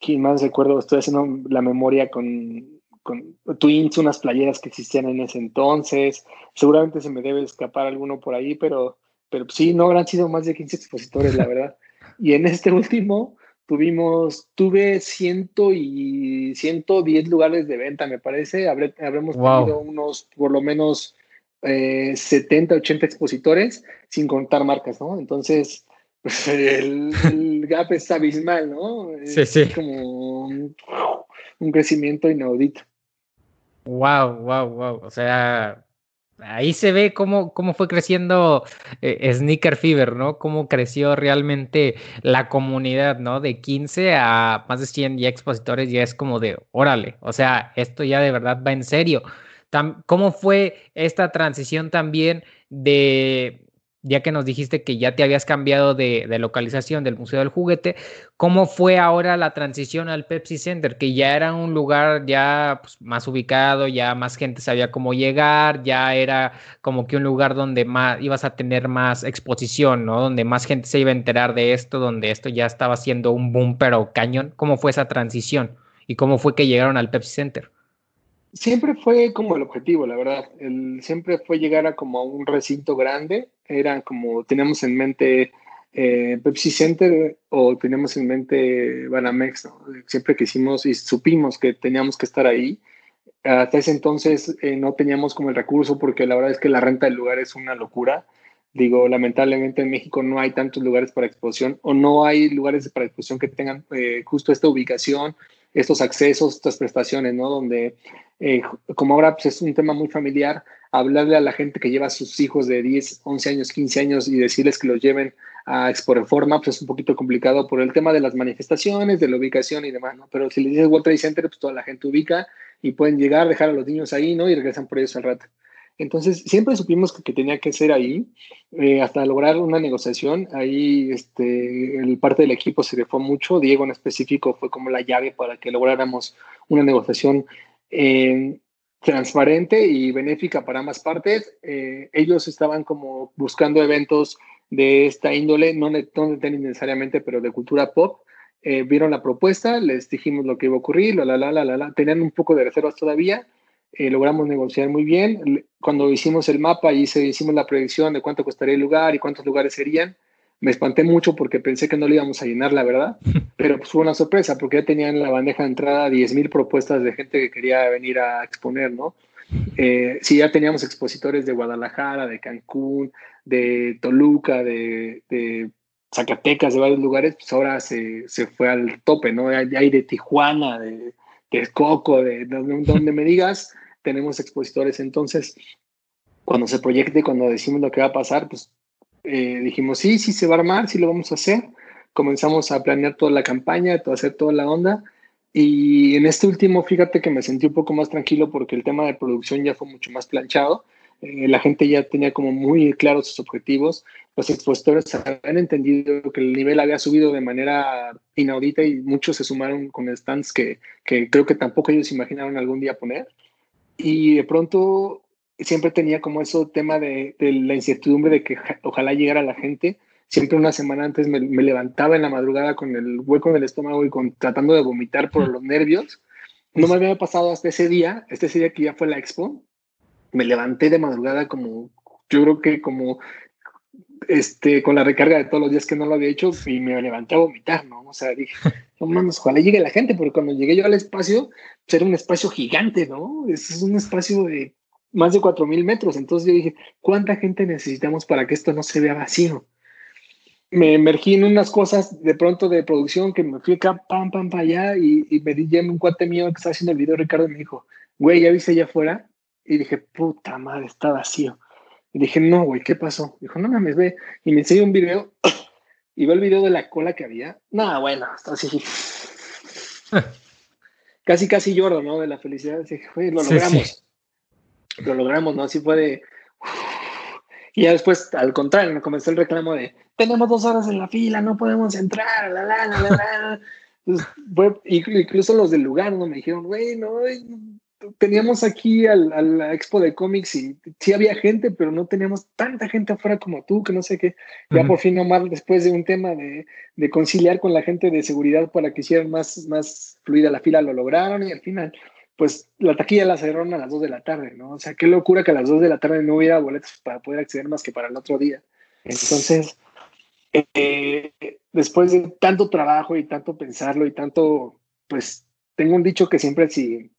¿quién más recuerdo? Estoy haciendo la memoria con, con Twins, unas playeras que existían en ese entonces, seguramente se me debe escapar alguno por ahí, pero, pero sí, no habrán sido más de 15 expositores, la verdad. Y en este último, tuvimos, tuve ciento y 110 lugares de venta, me parece. Habré, habremos wow. tenido unos, por lo menos, eh, 70, 80 expositores, sin contar marcas, ¿no? Entonces, el, el gap es abismal, ¿no? Sí, sí. como, un crecimiento inaudito. Wow, wow, wow. O sea, ahí se ve cómo, cómo fue creciendo eh, Sneaker Fever, ¿no? Cómo creció realmente la comunidad, ¿no? De 15 a más de 100 ya expositores, ya es como de, órale, o sea, esto ya de verdad va en serio. ¿Cómo fue esta transición también de, ya que nos dijiste que ya te habías cambiado de, localización del Museo del Juguete, ¿cómo fue ahora la transición al Pepsi Center? Que ya era un lugar ya pues, más ubicado, ya más gente sabía cómo llegar, ya era como que un lugar donde más ibas a tener más exposición, ¿no? Donde más gente se iba a enterar de esto, donde esto ya estaba siendo un boom pero cañón. ¿Cómo fue esa transición? ¿Y cómo fue que llegaron al Pepsi Center? Siempre fue como el objetivo, la verdad. El, siempre fue llegar a como un recinto grande. Era como, teníamos en mente eh, Pepsi Center o teníamos en mente Banamex. ¿no? Siempre quisimos y supimos que teníamos que estar ahí. Hasta ese entonces eh, no teníamos como el recurso porque la verdad es que la renta del lugar es una locura. Digo, lamentablemente en México no hay tantos lugares para exposición o no hay lugares para exposición que tengan eh, justo esta ubicación estos accesos, estas prestaciones, ¿no? Donde, eh, como ahora pues, es un tema muy familiar, hablarle a la gente que lleva a sus hijos de 10, 11 años, 15 años y decirles que los lleven a Expo Reforma, pues es un poquito complicado por el tema de las manifestaciones, de la ubicación y demás, ¿no? Pero si les dices World Trade Center, pues toda la gente ubica y pueden llegar, dejar a los niños ahí, ¿no? Y regresan por ellos al rato. Entonces, siempre supimos que, tenía que ser ahí, eh, hasta lograr una negociación. Ahí este, el parte del equipo se fue mucho. Diego en específico fue como la llave para que lográramos una negociación eh, transparente y benéfica para ambas partes. Eh, ellos estaban como buscando eventos de esta índole, no de, no necesariamente, pero de cultura pop. vieron la propuesta, les dijimos lo que iba a ocurrir, la, la, la, la, la, tenían un poco de reservas todavía eh, logramos negociar muy bien. Cuando hicimos el mapa y hicimos la predicción de cuánto costaría el lugar y cuántos lugares serían, me espanté mucho porque pensé que no lo íbamos a llenar, la verdad, pero pues fue una sorpresa porque ya tenían en la bandeja de entrada 10.000 propuestas de gente que quería venir a exponer, ¿no? Eh, si ya teníamos expositores de Guadalajara, de Cancún, de Toluca, de, Zacatecas, de varios lugares, pues ahora se, se fue al tope, ¿no? Hay de Tijuana, de, de Coco, de, donde me digas, tenemos expositores. Entonces, cuando se proyecte, cuando decimos lo que va a pasar, pues eh, dijimos, sí, sí se va a armar, sí lo vamos a hacer. Comenzamos a planear toda la campaña, a hacer toda la onda. Y en este último, fíjate que me sentí un poco más tranquilo porque el tema de producción ya fue mucho más planchado. Eh, la gente ya tenía como muy claros sus objetivos. Los expositores habían entendido que el nivel había subido de manera inaudita y muchos se sumaron con stands que, que creo que tampoco ellos imaginaron algún día poner. Y de pronto siempre tenía como eso tema de, la incertidumbre de que ojalá llegara la gente. Siempre una semana antes me, levantaba en la madrugada con el hueco en el estómago y con, tratando de vomitar por los nervios. No me había pasado hasta ese día, este ese día que ya fue la expo. Me levanté de madrugada como, yo creo que como este, con la recarga de todos los días que no lo había hecho y me levanté a vomitar, ¿no? O sea, dije, no mames, ojalá llegue la gente, porque cuando llegué yo al espacio, pues era un espacio gigante, ¿no? Es, un espacio de más de 4.000 metros. Entonces yo dije, ¿cuánta gente necesitamos para que esto no se vea vacío? Me emergí en unas cosas de pronto de producción que me fui acá, pam, pam, para allá y, y me di un cuate mío que estaba haciendo el video, Ricardo, y me dijo, güey, ¿ya viste allá afuera? Y dije, puta madre, está vacío. Y dije, no, güey, ¿qué pasó? Dijo, no mames, ve. Y me enseñó un video y ve el video de la cola que había. No, bueno, está así. casi, casi lloro, ¿no? De la felicidad. Dije, güey, lo logramos. Lo logramos, ¿no? Así fue de. Y ya después, al contrario, me comenzó el reclamo de: tenemos dos horas en la fila, no podemos entrar, la, la, la, la. fue, incluso los del lugar, ¿no? Me dijeron, güey, no, teníamos aquí al, a la expo de cómics y sí había gente, pero no teníamos tanta gente afuera como tú, que no sé qué. Ya por fin, Omar, después de un tema de, de, conciliar con la gente de seguridad para que hicieran más, más fluida la fila, lo lograron y al final, pues la taquilla la cerraron a las 2 de la tarde, ¿no? O sea, qué locura que a las 2 de la tarde no hubiera boletos para poder acceder más que para el otro día. Entonces, eh, después de tanto trabajo y tanto pensarlo y tanto, pues tengo un dicho que siempre si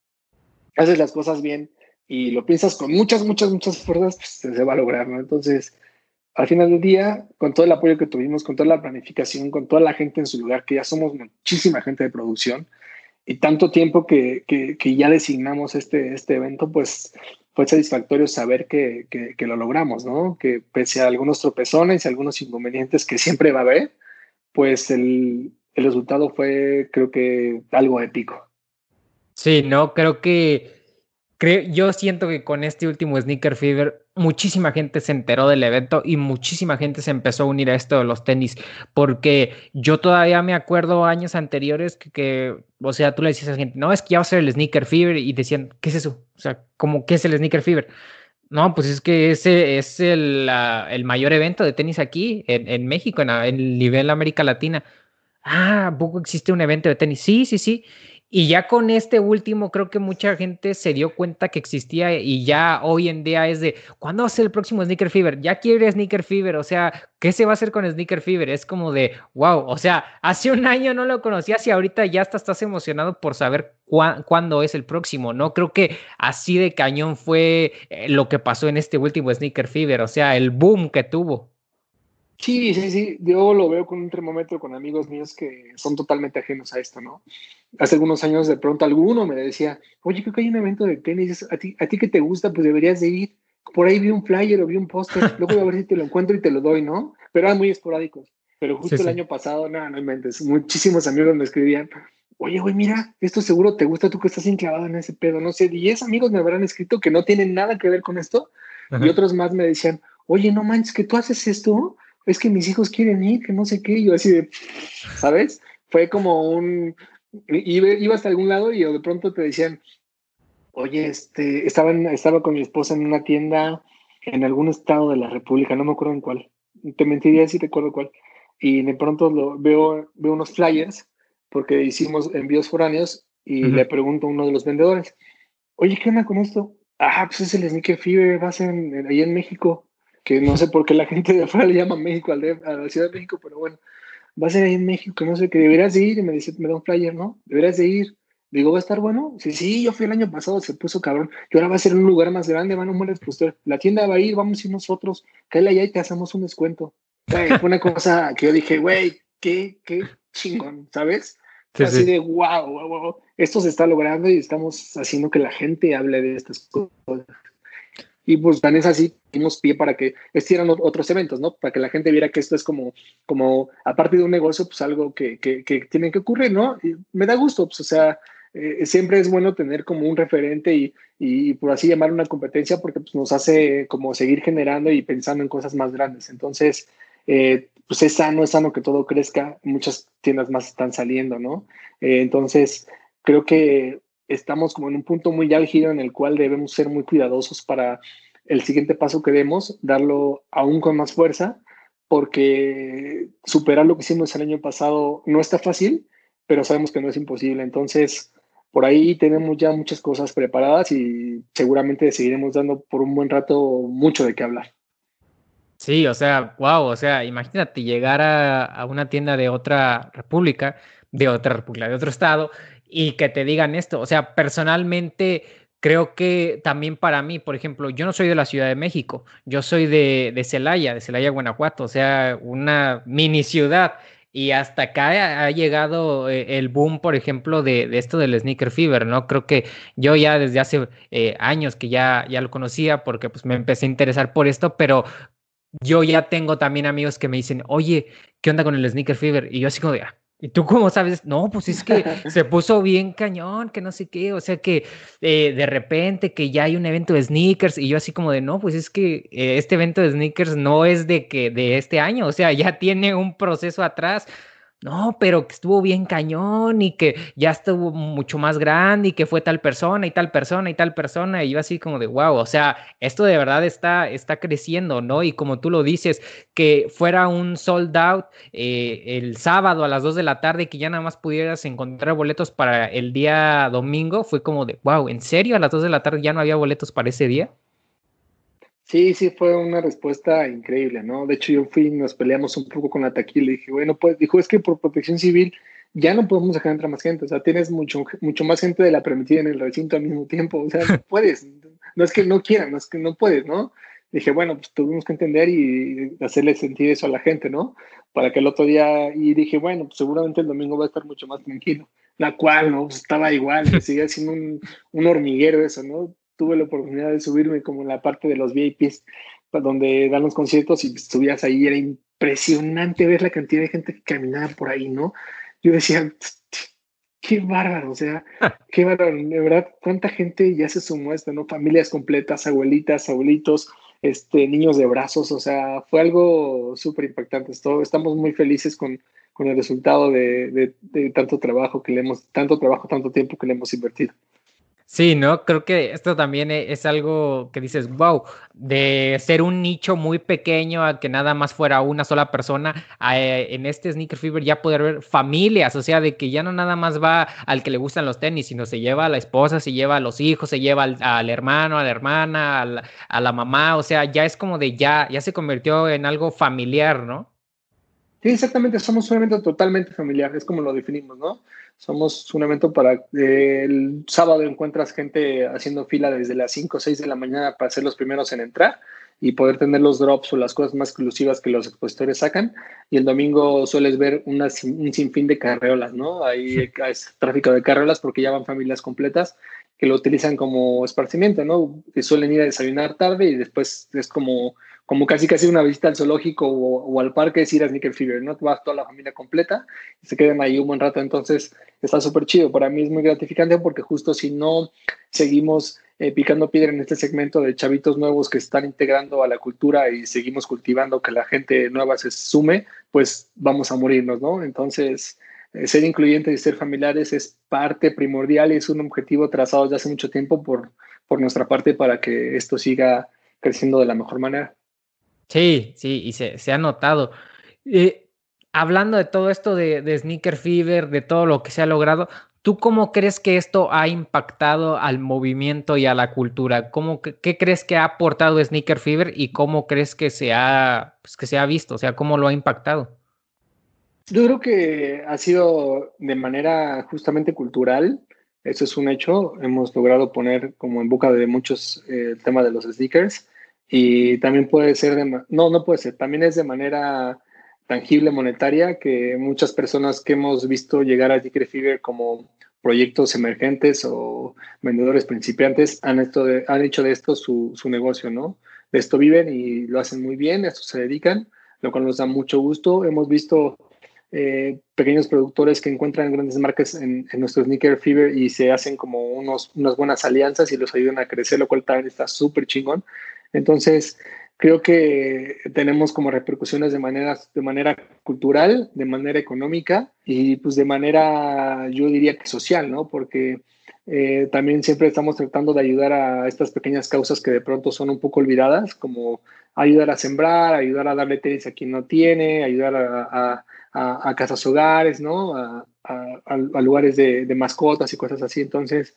haces las cosas bien y lo piensas con muchas, muchas, muchas fuerzas, pues se va a lograr, ¿no? Entonces, al final del día, con todo el apoyo que tuvimos, con toda la planificación, con toda la gente en su lugar, que ya somos muchísima gente de producción, y tanto tiempo que, que, ya designamos este, este evento, pues fue satisfactorio saber que, que, lo logramos, ¿no? Que pese a algunos tropezones y algunos inconvenientes que siempre va a haber, pues el, el resultado fue, creo que, algo épico. Sí, no, creo que creo, yo siento que con este último Sneaker Fever muchísima gente se enteró del evento y muchísima gente se empezó a unir a esto de los tenis, porque yo todavía me acuerdo años anteriores que, o sea, tú le decías a la gente, no, es que ya va a ser el Sneaker Fever y decían, ¿qué es eso? O sea, ¿cómo qué es el Sneaker Fever? No, pues es que ese es el, el mayor evento de tenis aquí en, en México, en el nivel América Latina. Ah, poco existe un evento de tenis? Sí, sí, sí. Y ya con este último, creo que mucha gente se dio cuenta que existía y ya hoy en día es de, ¿cuándo va a ser el próximo Sneaker Fever? Ya quiere Sneaker Fever, o sea, ¿qué se va a hacer con Sneaker Fever? Es como de, wow, o sea, hace un año no lo conocías y ahorita ya hasta estás emocionado por saber cuándo es el próximo, ¿no? Creo que así de cañón fue eh, lo que pasó en este último Sneaker Fever, o sea, el boom que tuvo. Sí, sí, sí. Yo lo veo con un termómetro con amigos míos que son totalmente ajenos a esto, ¿no? Hace algunos años de pronto alguno me decía, oye, creo que hay un evento de tenis, a ti, a ti que te gusta, pues deberías de ir. Por ahí vi un flyer o vi un póster, luego voy a ver si te lo encuentro y te lo doy, ¿no? Pero eran muy esporádicos. Pero justo el año pasado, nada, no inventes, muchísimos amigos me escribían, oye, güey, mira, esto seguro te gusta, tú que estás enclavado en ese pedo, no sé, 10 amigos me habrán escrito que no tienen nada que ver con esto, y otros más me decían, oye, no manches, que tú haces esto, es que mis hijos quieren ir, que no sé qué, yo así de, ¿sabes? Fue como un, iba, hasta algún lado y de pronto te decían, oye, este, estaba, estaba con mi esposa en una tienda en algún estado de la República, no me acuerdo en cuál, te mentiría si recuerdo cuál, y de pronto lo, veo, veo unos flyers porque hicimos envíos foráneos y le pregunto a uno de los vendedores, oye, ¿qué onda con esto? Ah, pues es el Sneaker Fever, va a ser ahí en México que no sé por qué la gente de afuera le llama México a la Ciudad de México, pero bueno, va a ser ahí en México, no sé, que deberías de ir, y me dice, me da un flyer, ¿no? Deberías de ir. Digo, ¿va a estar bueno? Sí, sí, yo fui el año pasado, se puso cabrón. Y ahora va a ser un lugar más grande, van a un pues La tienda va a ir, vamos a ir nosotros, cállate allá y te hacemos un descuento. fue una cosa que yo dije, güey, qué, qué chingón, ¿sabes? Así de, wow, wow, wow, esto se está logrando y estamos haciendo que la gente hable de estas cosas. Y pues tan es así, dimos pie para que estuvieran otros eventos, ¿no? Para que la gente viera que esto es como, como aparte de un negocio, pues algo que, que, que tiene que ocurrir, ¿no? Y me da gusto, pues, o sea, eh, siempre es bueno tener como un referente y, y, por así llamar una competencia porque pues, nos hace como seguir generando y pensando en cosas más grandes. Entonces, eh, pues es sano, es sano que todo crezca. Muchas tiendas más están saliendo, ¿no? Eh, entonces, creo que estamos como en un punto muy álgido en el cual debemos ser muy cuidadosos para el siguiente paso que demos, darlo aún con más fuerza, porque superar lo que hicimos el año pasado no está fácil, pero sabemos que no es imposible. Entonces, por ahí tenemos ya muchas cosas preparadas y seguramente seguiremos dando por un buen rato mucho de qué hablar. Sí, o sea, wow, o sea, imagínate llegar a, a una tienda de otra república, de otra república, de otro estado, y que te digan esto. O sea, personalmente creo que también para mí, por ejemplo, yo no soy de la Ciudad de México, yo soy de, de Celaya, de Celaya, Guanajuato, o sea, una mini ciudad. Y hasta acá ha, llegado eh, el boom, por ejemplo, de, de, esto del sneaker fever, ¿no? Creo que yo ya desde hace eh, años que ya, ya lo conocía porque pues me empecé a interesar por esto, pero yo ya tengo también amigos que me dicen, oye, ¿qué onda con el sneaker fever? Y yo así como de, ah, ¿Y tú cómo sabes? No, pues es que se puso bien cañón, que no sé qué, o sea que eh, de repente que ya hay un evento de sneakers y yo así como de, no, pues es que eh, este evento de sneakers no es de que de este año, o sea, ya tiene un proceso atrás, no, pero que estuvo bien cañón y que ya estuvo mucho más grande y que fue tal persona y tal persona y tal persona. Y yo así como de, wow, o sea, esto de verdad está, está creciendo, ¿no? Y como tú lo dices, que fuera un sold out eh, el sábado a las 2 de la tarde que ya nada más pudieras encontrar boletos para el día domingo, fue como de, wow, ¿en serio? A las 2 de la tarde ya no había boletos para ese día. Sí, sí, fue una respuesta increíble, ¿no? De hecho, yo fui, nos peleamos un poco con la taquilla y le dije, bueno, pues, dijo, es que por protección civil ya no podemos dejar entrar más gente, o sea, tienes mucho, mucho más gente de la permitida en el recinto al mismo tiempo, o sea, no puedes, no es que no quieran, no es que no puedes, ¿no? Dije, bueno, pues tuvimos que entender y hacerle sentir eso a la gente, ¿no? Para que el otro día, y dije, bueno, pues seguramente el domingo va a estar mucho más tranquilo. la cual, ¿no? Pues estaba igual, seguía siendo un, un, hormiguero eso, ¿no? Tuve la oportunidad de subirme como en la parte de los VIPs, donde dan los conciertos y subías ahí, era impresionante ver la cantidad de gente que caminaba por ahí, ¿no? Yo decía, qué bárbaro, o sea, qué bárbaro, de verdad, cuánta gente ya se sumó a esto, ¿no? Familias completas, abuelitas, abuelitos, este, niños de brazos, o sea, fue algo súper impactante. estamos muy felices con, con el resultado de, de, tanto trabajo que le hemos, tanto trabajo, tanto tiempo que le hemos invertido. Sí, ¿no? Creo que esto también e, es algo que dices, wow, de ser un nicho muy pequeño a que nada más fuera una sola persona, eh, en este Sneaker Fever ya poder ver familias, o sea, de que ya no nada más va al que le gustan los tenis, sino se lleva a la esposa, se lleva a los hijos, se lleva al, hermano, a la hermana, a la, mamá, o sea, ya es como de ya, ya se convirtió en algo familiar, ¿no? Sí, exactamente, somos un totalmente familiar, es como lo definimos, ¿no? Somos un evento para eh, el sábado encuentras gente haciendo fila desde las 5 o 6 de la mañana para ser los primeros en entrar y poder tener los drops o las cosas más exclusivas que los expositores sacan. Y el domingo sueles ver una, un sinfín de carreolas, ¿no? Ahí es tráfico de carreolas porque ya van familias completas que lo utilizan como esparcimiento, ¿no? Que suelen ir a desayunar tarde y después es como como casi casi una visita al zoológico o, al parque es ir a Sneaker Fever, ¿no? Vas toda la familia completa y se quedan ahí un buen rato, entonces está súper chido. Para mí es muy gratificante porque justo si no seguimos eh, picando piedra en este segmento de chavitos nuevos que están integrando a la cultura y seguimos cultivando que la gente nueva se sume, pues vamos a morirnos, ¿no? Entonces, eh, ser incluyentes y ser familiares es parte primordial y es un objetivo trazado desde hace mucho tiempo por, por nuestra parte para que esto siga creciendo de la mejor manera. Sí, sí, y se, se ha notado. Eh, hablando de todo esto de, de, Sneaker Fever, de todo lo que se ha logrado, ¿tú cómo crees que esto ha impactado al movimiento y a la cultura? ¿Cómo, ¿Qué crees que ha aportado Sneaker Fever y cómo crees que se ha, pues, que se ha visto? O sea, ¿cómo lo ha impactado? Yo creo que ha sido de manera justamente cultural. Eso es un hecho. Hemos logrado poner como en boca de muchos eh, el tema de los sneakers y también puede ser, de, no, no puede ser, también es de manera tangible monetaria que muchas personas que hemos visto llegar a Ticker Fever como proyectos emergentes o vendedores principiantes han, esto han hecho de esto su, su, negocio, ¿no? De esto viven y lo hacen muy bien, a esto se dedican, lo cual nos da mucho gusto. Hemos visto eh, pequeños productores que encuentran grandes marcas en, en, nuestro Sneaker Fever y se hacen como unos, unas buenas alianzas y los ayudan a crecer, lo cual también está súper chingón. Entonces, creo que tenemos como repercusiones de manera, de manera cultural, de manera económica y pues de manera, yo diría que social, ¿no? Porque eh, también siempre estamos tratando de ayudar a estas pequeñas causas que de pronto son un poco olvidadas, como ayudar a sembrar, ayudar a darle tenis a quien no tiene, ayudar a, a, casas hogares, ¿no? A, lugares de, mascotas y cosas así. Entonces,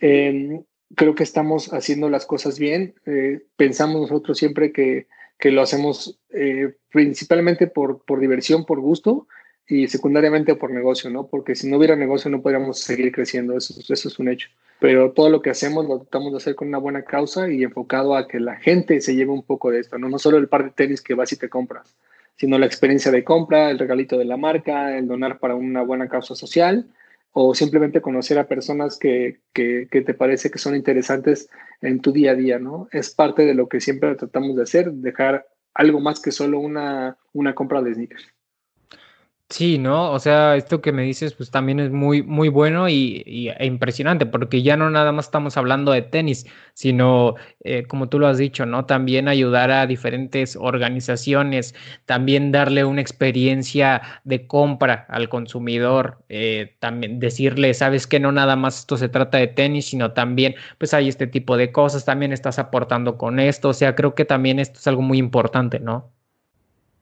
eh, creo que estamos haciendo las cosas bien. Eh, pensamos nosotros siempre que, que lo hacemos eh, principalmente por, por diversión, por gusto y secundariamente por negocio, ¿no? Porque si no hubiera negocio no podríamos seguir creciendo, eso, eso es un hecho. Pero todo lo que hacemos lo tratamos de hacer con una buena causa y enfocado a que la gente se lleve un poco de esto, ¿no? No solo el par de tenis que vas y te compras, sino la experiencia de compra, el regalito de la marca, el donar para una buena causa social o simplemente conocer a personas que, que, te parece que son interesantes en tu día a día, ¿no? Es parte de lo que siempre tratamos de hacer, dejar algo más que solo una, una compra de sneakers. Sí, ¿no? O sea, esto que me dices, pues también es muy, muy bueno y, e impresionante, porque ya no nada más estamos hablando de tenis, sino, eh, como tú lo has dicho, ¿no? También ayudar a diferentes organizaciones, también darle una experiencia de compra al consumidor, eh, también decirle, sabes que no nada más esto se trata de tenis, sino también, pues hay este tipo de cosas, también estás aportando con esto, o sea, creo que también esto es algo muy importante, ¿no?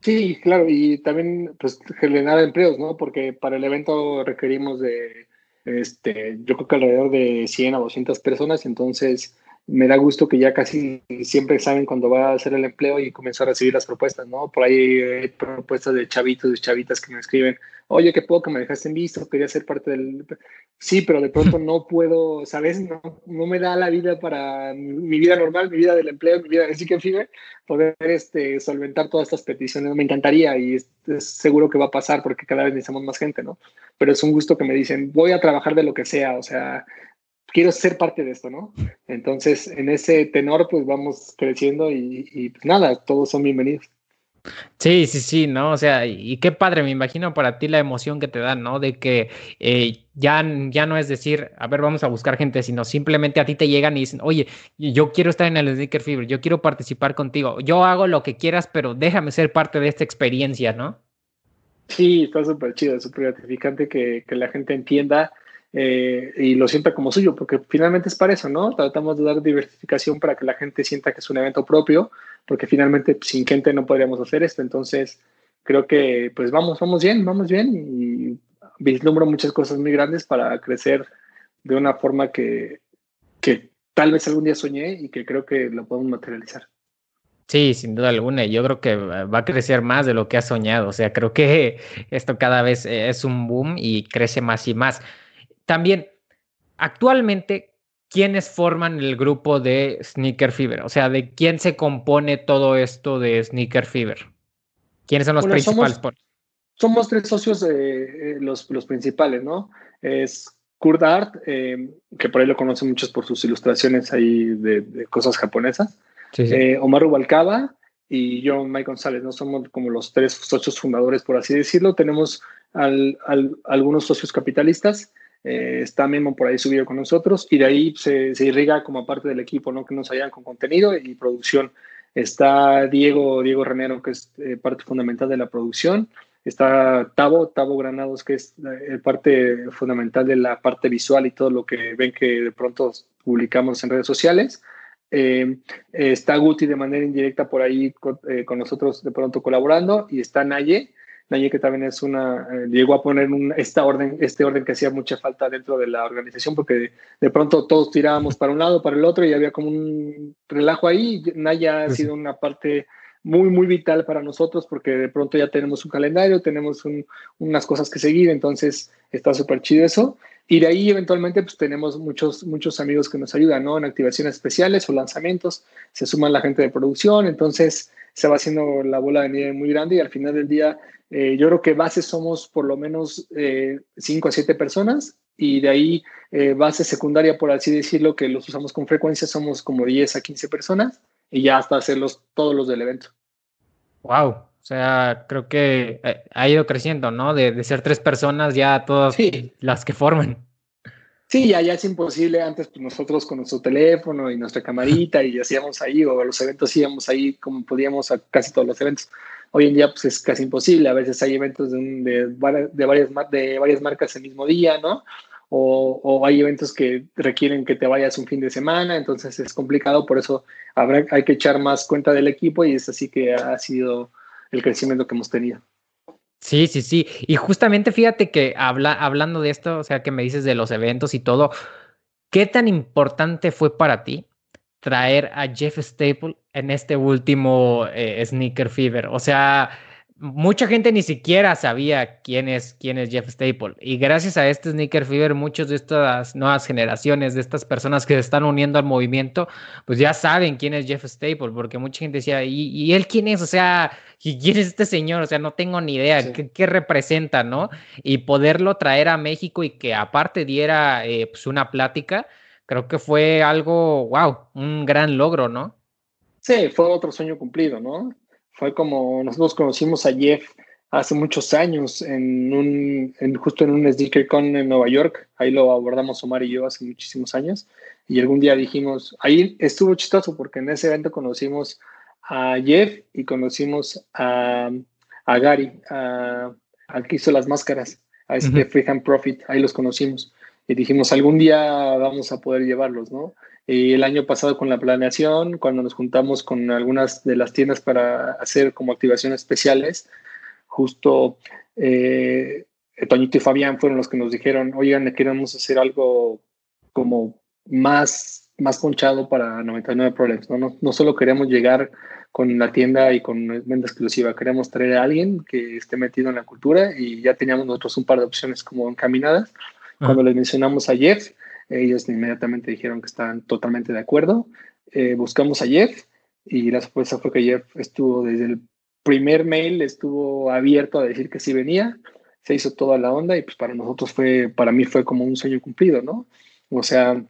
Sí, claro, y también pues generar empleos, ¿no? Porque para el evento requerimos de, este, yo creo que alrededor de 100 a 200 personas, entonces me da gusto que ya casi siempre saben cuándo va a hacer el empleo y comenzar a recibir las propuestas, ¿no? Por ahí hay propuestas de chavitos, de chavitas que me escriben, oye, qué poco me dejaste en visto, quería ser parte del... Sí, pero de pronto no puedo, ¿sabes? No, no me da la vida para mi vida normal, mi vida del empleo, mi vida de que Fever, poder este, solventar todas estas peticiones. Me encantaría y es, seguro que va a pasar porque cada vez necesitamos más gente, ¿no? Pero es un gusto que me dicen, voy a trabajar de lo que sea, o sea, quiero ser parte de esto, ¿no? Entonces, en ese tenor, pues vamos creciendo y, y pues nada, todos son bienvenidos. Sí, sí, sí, ¿no? O sea, y qué padre, me imagino para ti la emoción que te da, ¿no? De que eh, ya, ya no es decir, a ver, vamos a buscar gente, sino simplemente a ti te llegan y dicen, oye, yo quiero estar en el Sneaker Fever, yo quiero participar contigo, yo hago lo que quieras, pero déjame ser parte de esta experiencia, ¿no? Sí, está súper chido, súper gratificante que, que la gente entienda eh, y lo sienta como suyo, porque finalmente es para eso, ¿no? Tratamos de dar diversificación para que la gente sienta que es un evento propio, porque finalmente pues, sin gente no podríamos hacer esto. Entonces, creo que pues vamos, vamos bien, vamos bien y vislumbro muchas cosas muy grandes para crecer de una forma que, que tal vez algún día soñé y que creo que lo podemos materializar. Sí, sin duda alguna. Yo creo que va a crecer más de lo que has soñado. O sea, creo que esto cada vez es un boom y crece más y más. También, actualmente, ¿quiénes forman el grupo de Sneaker Fever? O sea, ¿de quién se compone todo esto de Sneaker Fever? ¿Quiénes son los principales? Somos, tres socios, eh, los, los, principales, ¿no? Es Kurt Art, eh, que por ahí lo conocen muchos por sus ilustraciones ahí de, cosas japonesas. Eh, Omar Rubalcaba y yo, Mike González, ¿no? Somos como los tres socios fundadores, por así decirlo. Tenemos algunos socios capitalistas eh, está Memo por ahí subido con nosotros y de ahí se, irriga como parte del equipo, ¿no? Que nos ayudan con contenido y producción. Está Diego, Diego Renero, que es eh, parte fundamental de la producción. Está Tavo, Tavo Granados, que es eh, parte fundamental de la parte visual y todo lo que ven que de pronto publicamos en redes sociales. está Guti de manera indirecta por ahí con, con, nosotros de pronto colaborando y está Naye, Naye que también es una, eh, llegó a poner un, esta orden, este orden que hacía mucha falta dentro de la organización porque de, pronto todos tirábamos para un lado, para el otro y había como un relajo ahí. Naya ha sido una parte muy, muy vital para nosotros porque de pronto ya tenemos un calendario, tenemos unas cosas que seguir, entonces está súper chido eso. Y de ahí eventualmente pues tenemos muchos, muchos amigos que nos ayudan, ¿no? En activaciones especiales o lanzamientos, se suman la gente de producción, entonces se va haciendo la bola de nieve muy grande y al final del día eh, yo creo que base somos por lo menos 5 eh, a 7 personas y de ahí eh, base secundaria, por así decirlo, que los usamos con frecuencia, somos como 10 a 15 personas y ya hasta hacerlos todos los del evento. Wow, o sea, creo que ha ido creciendo, ¿no? De, ser tres personas ya todas las que forman. Sí, ya, ya es imposible. Antes pues, nosotros con nuestro teléfono y nuestra camarita y hacíamos ahí, o los eventos íbamos ahí como podíamos a casi todos los eventos. Hoy en día pues es casi imposible, a veces hay eventos de, de, varias, de varias marcas el mismo día, ¿no? O, o, hay eventos que requieren que te vayas un fin de semana, entonces es complicado, por eso habrá, hay que echar más cuenta del equipo y es así que ha sido el crecimiento que hemos tenido. Sí, sí, sí. Y justamente fíjate que habla, hablando de esto, o sea, que me dices de los eventos y todo, ¿qué tan importante fue para ti traer a Jeff Staple en este último eh, Sneaker Fever. O sea, mucha gente ni siquiera sabía quién es, quién es Jeff Staple. Y gracias a este Sneaker Fever, muchos de estas nuevas generaciones, de estas personas que se están uniendo al movimiento, pues ya saben quién es Jeff Staple, porque mucha gente decía, ¿y, él quién es? O sea, ¿quién es este señor? O sea, no tengo ni idea ¿qué, representa, ¿no? Y poderlo traer a México y que aparte diera eh, pues una plática creo que fue algo, wow, un gran logro, ¿no? Sí, fue otro sueño cumplido, ¿no? Fue como nosotros conocimos a Jeff hace muchos años en un, en, justo en un SneakerCon en Nueva York. Ahí lo abordamos Omar y yo hace muchísimos años. Y algún día dijimos, ahí estuvo chistoso porque en ese evento conocimos a Jeff y conocimos a, a Gary, a, al que hizo las máscaras, a este Freehand Profit. Ahí los conocimos y dijimos, algún día vamos a poder llevarlos, ¿no? Y el año pasado con la planeación, cuando nos juntamos con algunas de las tiendas para hacer como activaciones especiales, justo eh, Toñito y Fabián fueron los que nos dijeron, oigan, queremos hacer algo como más más ponchado para 99 Problems, ¿no? ¿no? No solo queremos llegar con la tienda y con venta exclusiva, queremos traer a alguien que esté metido en la cultura y ya teníamos nosotros un par de opciones como encaminadas. Cuando les mencionamos a Jeff, ellos inmediatamente dijeron que estaban totalmente de acuerdo. Eh, buscamos a Jeff y la sorpresa fue que Jeff estuvo desde el primer mail, estuvo abierto a decir que sí venía, se hizo toda la onda y pues para nosotros fue, para mí fue como un sueño cumplido, ¿no? O sea,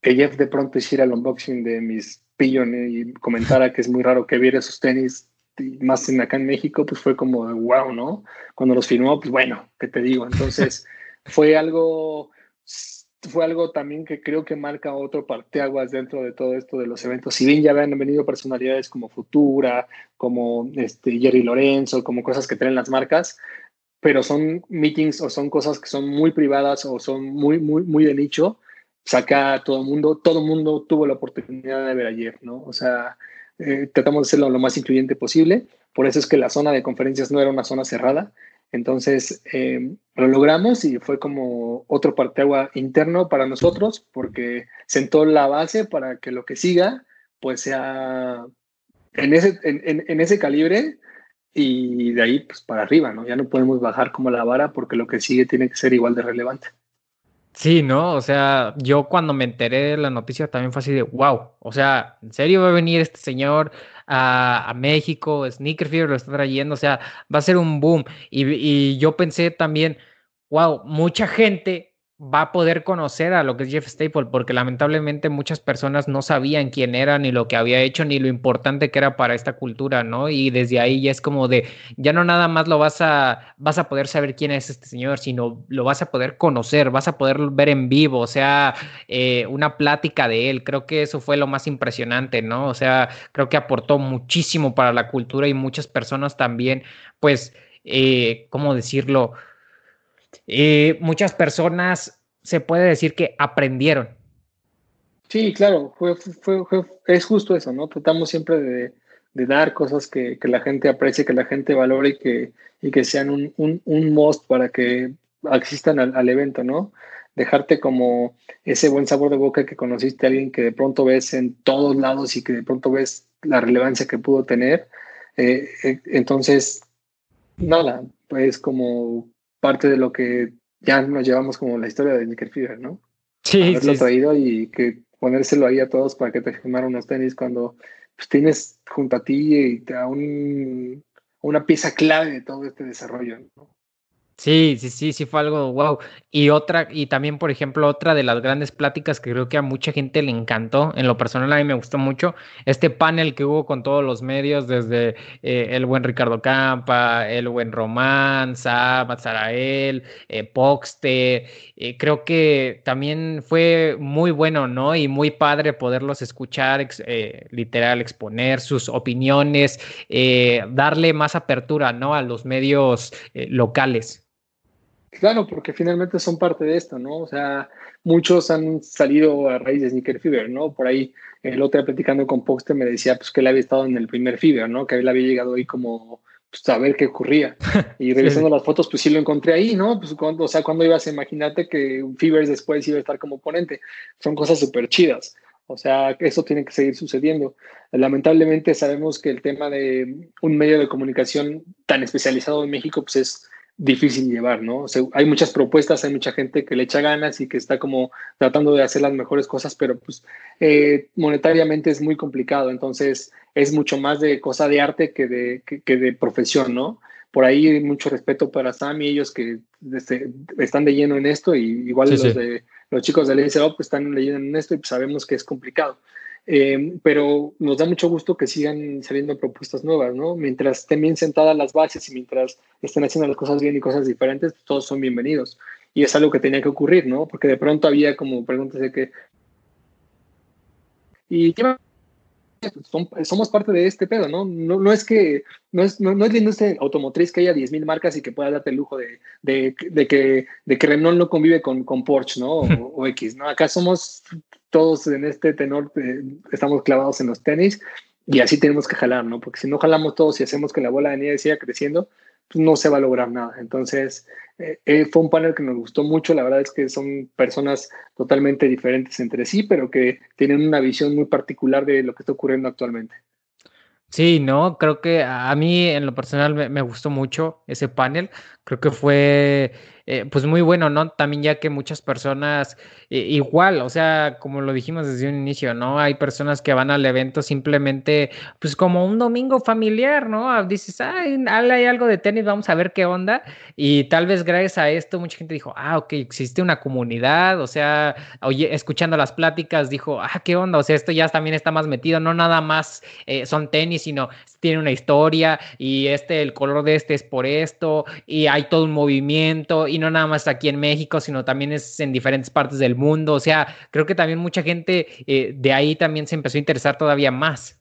que Jeff de pronto hiciera el unboxing de mis pillones y comentara que es muy raro que viera sus tenis más en acá en México, pues fue como wow, ¿no? Cuando los firmó, pues bueno, ¿qué te digo? Entonces fue algo fue algo también que creo que marca otro parteaguas dentro de todo esto de los eventos. Si bien ya habían venido personalidades como Futura, como este Jerry Lorenzo, como cosas que traen las marcas, pero son meetings o son cosas que son muy privadas o son muy, muy, muy de nicho. Saca todo el mundo, todo el mundo tuvo la oportunidad de ver ayer, ¿no? O sea, eh, tratamos de hacerlo lo más incluyente posible. Por eso es que la zona de conferencias no era una zona cerrada. Entonces, eh, lo logramos y fue como otro parteagua interno para nosotros porque sentó la base para que lo que siga, pues sea en ese, en, en, ese calibre y de ahí pues para arriba, ¿no? Ya no podemos bajar como la vara porque lo que sigue tiene que ser igual de relevante. Sí, ¿no? O sea, yo cuando me enteré de la noticia también fue así de, wow, o sea, ¿en serio va a venir este señor a, México? Sneaker Fever lo está trayendo, o sea, va a ser un boom. Y yo pensé también, wow, mucha gente va a poder conocer a lo que es Jeff Staple, porque lamentablemente muchas personas no sabían quién era, ni lo que había hecho, ni lo importante que era para esta cultura, ¿no? Y desde ahí ya es como de, ya no nada más lo vas a, vas a poder saber quién es este señor, sino lo vas a poder conocer, vas a poder ver en vivo, o sea, eh, una plática de él. Creo que eso fue lo más impresionante, ¿no? O sea, creo que aportó muchísimo para la cultura y muchas personas también, pues, eh, ¿cómo decirlo? Eh, muchas personas se puede decir que aprendieron. Sí, claro, fue, fue, es justo eso, ¿no? Tratamos siempre de, dar cosas que, la gente aprecie, que la gente valore y que, y que sean un, un, most para que asistan al, evento, ¿no? Dejarte como ese buen sabor de boca que conociste a alguien que de pronto ves en todos lados y que de pronto ves la relevancia que pudo tener. Eh, eh, entonces, nada, pues como parte de lo que ya nos llevamos como la historia de Nickel Fever, ¿no? Sí. Haberlo traído y que ponérselo ahí a todos para que te firmaran unos tenis cuando pues, tienes junto a ti y te da un, una pieza clave de todo este desarrollo, ¿no? Sí, sí, sí, sí fue algo wow. Y otra, y también, por ejemplo, otra de las grandes pláticas que creo que a mucha gente le encantó, en lo personal a mí me gustó mucho, este panel que hubo con todos los medios, desde eh, el buen Ricardo Campa, el buen Román, Sab, Zarael, eh, Poxte, eh, creo que también fue muy bueno, ¿no? Y muy padre poderlos escuchar, literal, exponer sus opiniones, darle más apertura, ¿no? A los medios locales. Claro, porque finalmente son parte de esto, ¿no? O sea, muchos han salido a raíz de Sneaker Fever, ¿no? Por ahí el otro día platicando con Poxte me decía pues que él había estado en el primer Fever, ¿no? Que él había llegado ahí como pues, a ver qué ocurría. Y revisando las fotos, pues sí lo encontré ahí, ¿no? Pues cuando, o sea, cuando ibas a imaginarte que un Fever después iba a estar como ponente. Son cosas súper chidas. O sea, eso tiene que seguir sucediendo. Lamentablemente sabemos que el tema de un medio de comunicación tan especializado en México, pues es difícil llevar, ¿no? hay muchas propuestas, hay mucha gente que le echa ganas y que está como tratando de hacer las mejores cosas, pero pues eh, monetariamente es muy complicado, entonces es mucho más de cosa de arte que de, que, de profesión, ¿no? Por ahí mucho respeto para Sam y ellos que este, están de lleno en esto, y igual los, De, los chicos de LSO pues están leyendo en esto y pues sabemos que es complicado. Eh, pero nos da mucho gusto que sigan saliendo propuestas nuevas, ¿no? Mientras estén bien sentadas las bases y mientras estén haciendo las cosas bien y cosas diferentes, pues, todos son bienvenidos. Y es algo que tenía que ocurrir, ¿no? Porque de pronto había como preguntas de que... ¿Y qué somos parte de este pedo, ¿no? No, no es que, no es, no, no es la industria automotriz que haya 10.000 marcas y que pueda darte el lujo de, de, de, que, de que Renault no convive con, con Porsche, ¿no? O, o, X, ¿no? Acá somos todos en este tenor, eh, estamos clavados en los tenis y así tenemos que jalar, ¿no? Porque si no jalamos todos y hacemos que la bola de nieve siga creciendo, pues no se va a lograr nada. Entonces, eh, eh, fue un panel que nos gustó mucho. La verdad es que son personas totalmente diferentes entre sí, pero que tienen una visión muy particular de lo que está ocurriendo actualmente. Sí, no, creo que a mí en lo personal me, me gustó mucho ese panel. Creo que fue eh, pues muy bueno, ¿no? También ya que muchas personas, eh, igual, o sea, como lo dijimos desde un inicio, ¿no? Hay personas que van al evento simplemente, pues como un domingo familiar, ¿no? Ah, dices, ay, hay algo de tenis, vamos a ver qué onda. Y tal vez gracias a esto mucha gente dijo, ah, ok, existe una comunidad, o sea, oye, escuchando las pláticas, dijo, ah, qué onda, o sea, esto ya también está más metido, no nada más eh, son tenis, sino tiene una historia y este, el color de este es por esto, y hay todo un movimiento y no nada más aquí en México, sino también es en diferentes partes del mundo. O sea, creo que también mucha gente eh, de ahí también se empezó a interesar todavía más.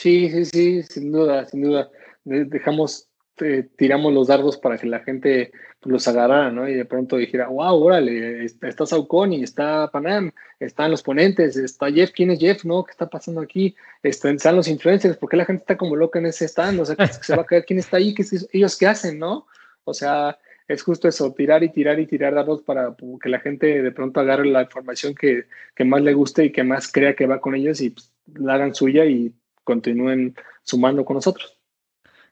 Sí, sí, sí, sin duda, sin duda. Dejamos, eh, tiramos los dardos para que la gente los agarrara, ¿no? Y de pronto dijera, wow, órale, está Saucony, está Panam, están los ponentes, está Jeff, ¿quién es Jeff? ¿No? ¿Qué está pasando aquí? Están, los influencers, ¿por qué la gente está como loca en ese stand? O sea, se va a caer quién está ahí, ¿Qué, ellos qué hacen, ¿no? O sea, es justo eso, tirar y tirar y tirar datos para que la gente de pronto agarre la información que, más le guste y que más crea que va con ellos y pues, la hagan suya y continúen sumando con nosotros.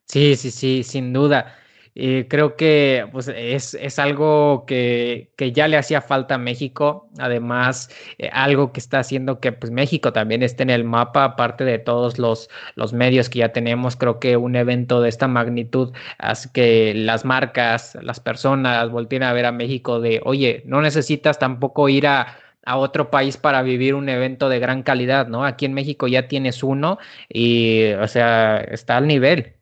Sí, sí, sí, sin duda. Y creo que pues, es, algo que, ya le hacía falta a México. Además, eh, algo que está haciendo que pues, México también esté en el mapa, aparte de todos los, los medios que ya tenemos. Creo que un evento de esta magnitud hace que las marcas, las personas volteen a ver a México de, oye, no necesitas tampoco ir a, a otro país para vivir un evento de gran calidad, ¿no? Aquí en México ya tienes uno y, o sea, está al nivel.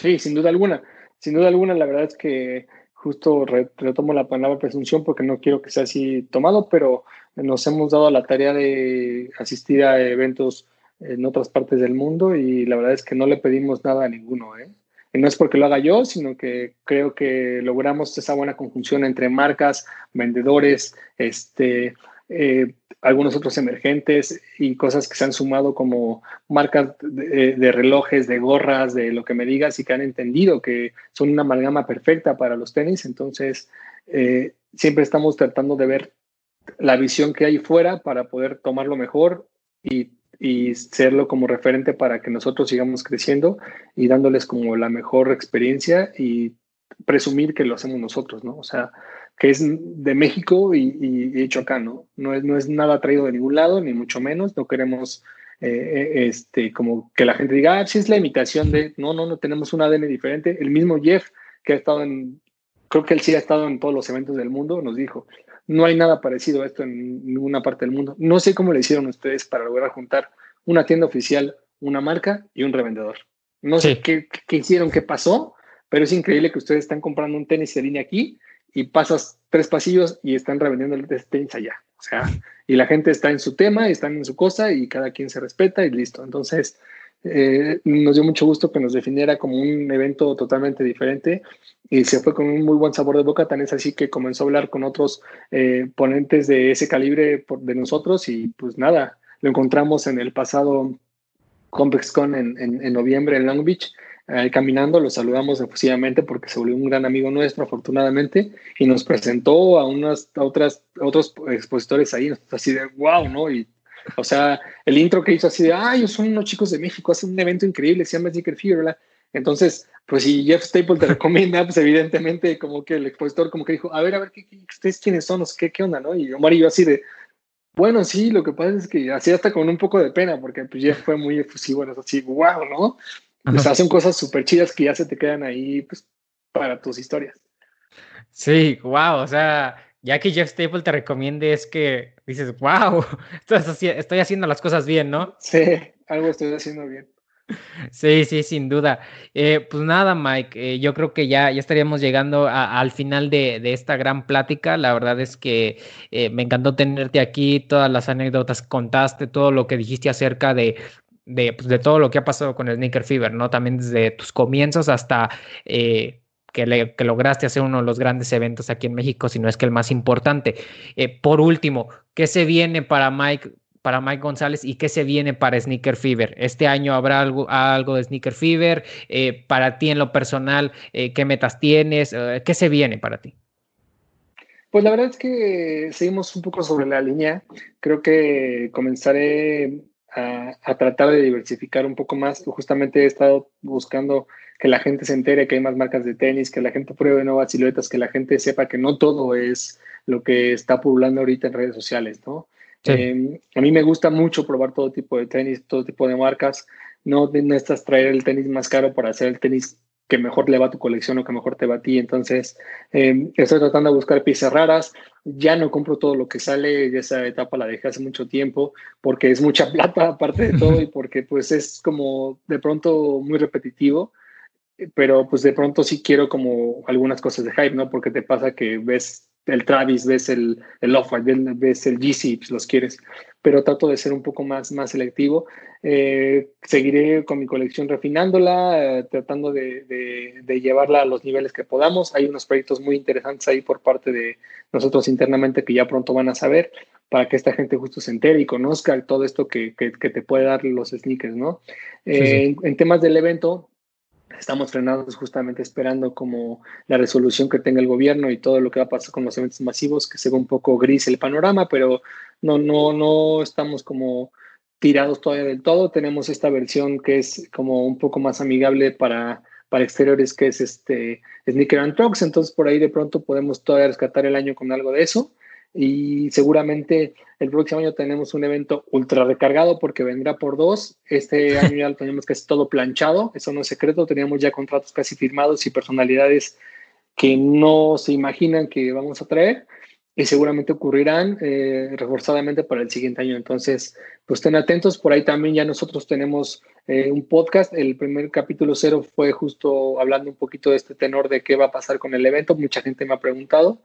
Sí, sin duda alguna sin duda alguna, la verdad es que justo retomo la palabra presunción porque no quiero que sea así tomado, pero nos hemos dado la tarea de asistir a eventos en otras partes del mundo y la verdad es que no le pedimos nada a ninguno. ¿eh? Y no es porque lo haga yo, sino que creo que logramos esa buena conjunción entre marcas, vendedores, este, eh, algunos otros emergentes y cosas que se han sumado como marcas de, relojes, de gorras, de lo que me digas y que han entendido que son una amalgama perfecta para los tenis. Entonces, eh, siempre estamos tratando de ver la visión que hay fuera para poder tomarlo mejor y, y serlo como referente para que nosotros sigamos creciendo y dándoles como la mejor experiencia y presumir que lo hacemos nosotros, ¿no? O sea, que es de México y, hecho acá, ¿no? No es, no es nada traído de ningún lado, ni mucho menos. No queremos eh, eh, este, como que la gente diga, ah, sí es la imitación de, no, no, no tenemos un ADN diferente. El mismo Jeff, que ha estado en, creo que él sí ha estado en todos los eventos del mundo, nos dijo, no hay nada parecido a esto en ninguna parte del mundo. No sé cómo le hicieron ustedes para lograr juntar una tienda oficial, una marca y un revendedor. No sé qué, qué, hicieron, qué pasó, pero es increíble que ustedes están comprando un tenis de línea aquí y pasas tres pasillos y están revendiendo el tenis allá. O sea, y la gente está en su tema, están en su cosa y cada quien se respeta y listo. Entonces, eh, nos dio mucho gusto que nos definiera como un evento totalmente diferente y se fue con un muy buen sabor de boca. Tan es así que comenzó a hablar con otros eh, ponentes de ese calibre de nosotros y pues nada, lo encontramos en el pasado ComplexCon en, en, en noviembre en Long Beach caminando, lo saludamos efusivamente porque se volvió un gran amigo nuestro, afortunadamente, y nos presentó a unas a otras otros expositores ahí, así de wow, ¿no? Y o sea, el intro que hizo así de, ah, ellos son unos chicos de México, hacen un evento increíble, se llama Sneaker Fever, ¿verdad? Entonces, pues si Jeff Staple te recomienda, pues evidentemente como que el expositor como que dijo, a ver, a ver, ¿qué, ustedes quiénes son? ¿Qué, ¿Qué onda, no? Y Omar y yo así de, bueno, sí, lo que pasa es que así hasta con un poco de pena, porque pues Jeff fue muy efusivo, ¿no? así, wow, ¿no? Pues hacen cosas súper chidas que ya se te quedan ahí pues, para tus historias. Sí, wow, o sea, ya que Jeff Staple te recomiende es que dices, wow, estoy haciendo las cosas bien, ¿no? Sí, algo estoy haciendo bien. Sí, sí, sin duda. Eh, pues nada, Mike, eh, yo creo que ya, ya estaríamos llegando al final de, esta gran plática. La verdad es que eh, me encantó tenerte aquí, todas las anécdotas que contaste, todo lo que dijiste acerca de pues, de, todo lo que ha pasado con el Sneaker Fever, ¿no? También desde tus comienzos hasta eh, que, lograste hacer uno de los grandes eventos aquí en México, si no es que el más importante. Eh, por último, ¿qué se viene para Mike para Mike González y qué se viene para Sneaker Fever. Este año habrá algo, algo de Sneaker Fever. Eh, para ti en lo personal, ¿qué metas tienes? ¿Qué se viene para ti? Pues la verdad es que seguimos un poco sobre la línea. Creo que comenzaré a, tratar de diversificar un poco más. Justamente he estado buscando que la gente se entere que hay más marcas de tenis, que la gente pruebe nuevas siluetas, que la gente sepa que no todo es lo que está pululando ahorita en redes sociales, ¿no? Em, a mí me gusta mucho probar todo tipo de tenis, todo tipo de marcas. No necesitas traer el tenis más caro para hacer el tenis que mejor le va a tu colección o que mejor te va a ti. Entonces, em, estoy tratando de buscar piezas raras. Ya no compro todo lo que sale, esa etapa la dejé hace mucho tiempo porque es mucha plata aparte de todo y porque pues es como de pronto muy repetitivo. Pero pues de pronto sí quiero como algunas cosas de hype, ¿no? Porque te pasa que ves el Travis, ves el, el Off-White, ves el GC, pues los quieres, pero trato de ser un poco más, más selectivo. Eh, seguiré con mi colección refinándola, eh, tratando de, de, llevarla a los niveles que podamos. Hay unos proyectos muy interesantes ahí por parte de nosotros internamente que ya pronto van a saber para que esta gente justo se entere y conozca todo esto que, que, te puede dar los sneakers, ¿no? Eh, en temas del evento, estamos frenados justamente esperando como la resolución que tenga el gobierno y todo lo que va a pasar con los eventos masivos, que se ve un poco gris el panorama, pero no, no, no estamos como tirados todavía del todo. Tenemos esta versión que es como un poco más amigable para, para exteriores, que es este Sneaker and Trucks. Entonces, por ahí de pronto podemos todavía rescatar el año con algo de eso y seguramente el próximo año tenemos un evento ultra recargado porque vendrá por dos. Este año ya lo tenemos casi todo planchado, eso no es secreto, teníamos ya contratos casi firmados y personalidades que no se imaginan que vamos a traer y seguramente ocurrirán eh, reforzadamente para el siguiente año. Entonces, pues estén atentos. Por ahí también ya nosotros tenemos eh, un podcast. El primer capítulo cero fue justo hablando un poquito de este tenor de qué va a pasar con el evento. Mucha gente me ha preguntado.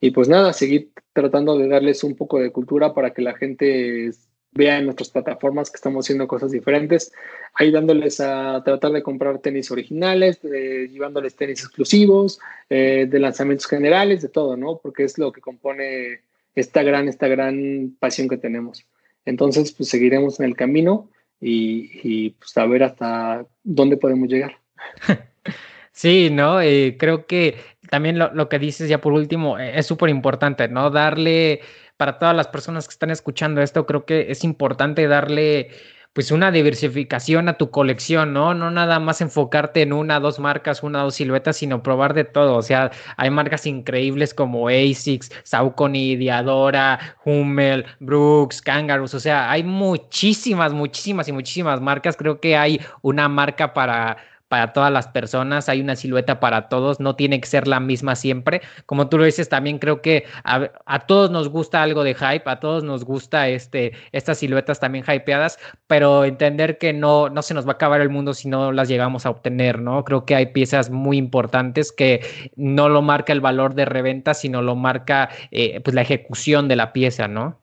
Y pues nada, seguir tratando de darles un poco de cultura para que la gente vea en nuestras plataformas que estamos haciendo cosas diferentes, ayudándoles a tratar de comprar tenis originales, llevándoles tenis exclusivos, eh, de lanzamientos generales, de todo, ¿no? Porque es lo que compone esta gran, esta gran pasión que tenemos. Entonces, pues seguiremos en el camino y, y pues a ver hasta dónde podemos llegar. Sí, ¿no? Eh, creo que también lo, que dices ya por último eh, es súper importante, ¿no? Darle, para todas las personas que están escuchando esto, creo que es importante darle pues una diversificación a tu colección, ¿no? No nada más enfocarte en una, dos marcas, una, dos siluetas, sino probar de todo. O sea, hay marcas increíbles como ASICS, Saucony, Diadora, Hummel, Brooks, Kangaroos. O sea, hay muchísimas, muchísimas y muchísimas marcas. Creo que hay una marca para para todas las personas, hay una silueta para todos, no tiene que ser la misma siempre. Como tú lo dices, también creo que a, todos nos gusta algo de hype, a todos nos gusta este, estas siluetas también hypeadas, pero entender que no, no se nos va a acabar el mundo si no las llegamos a obtener, ¿no? Creo que hay piezas muy importantes que no lo marca el valor de reventa, sino lo marca eh, pues la ejecución de la pieza, ¿no?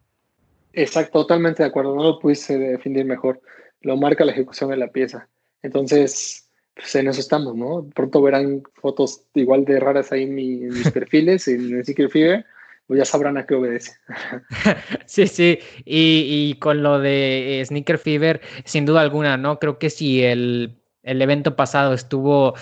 Exacto, totalmente de acuerdo, no lo pudiste definir mejor, lo marca la ejecución de la pieza. Entonces, pues en eso estamos, ¿no? Pronto verán fotos igual de raras ahí en, mis perfiles, en el Secret Fever, pues ya sabrán a qué obedece. sí, sí, y, con lo de eh, Sneaker Fever, sin duda alguna, ¿no? Creo que si el, evento pasado estuvo,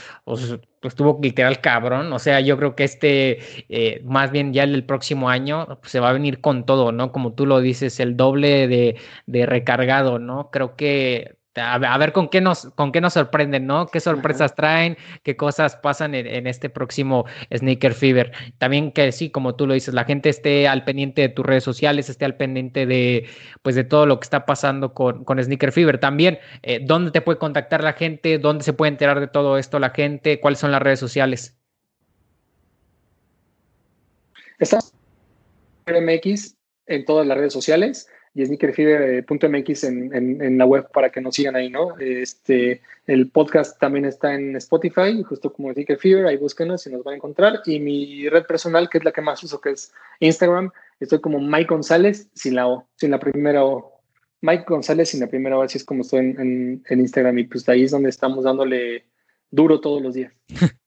estuvo literal cabrón, o sea, yo creo que este, eh, más bien ya el, próximo año, pues, se va a venir con todo, ¿no? Como tú lo dices, el doble de, de recargado, ¿no? Creo que a, ver con qué nos, con qué nos sorprenden, ¿no? ¿Qué sorpresas traen? ¿Qué cosas pasan en, este próximo Sneaker Fever? También que sí, como tú lo dices, la gente esté al pendiente de tus redes sociales, esté al pendiente de, pues, de todo lo que está pasando con, con Sneaker Fever. También, eh, ¿dónde te puede contactar la gente? ¿Dónde se puede enterar de todo esto la gente? ¿Cuáles son las redes sociales? Estamos en MX en todas las redes sociales y sneakerfever.mx en, en, en, la web para que nos sigan ahí, ¿no? Este, el podcast también está en Spotify, justo como Sneaker Fever, ahí búsquenos y nos van a encontrar. Y mi red personal, que es la que más uso, que es Instagram, estoy como Mike González sin la O, sin la primera O. Mike González sin la primera O, así es como estoy en, en Instagram y pues ahí es donde estamos dándole duro todos los días.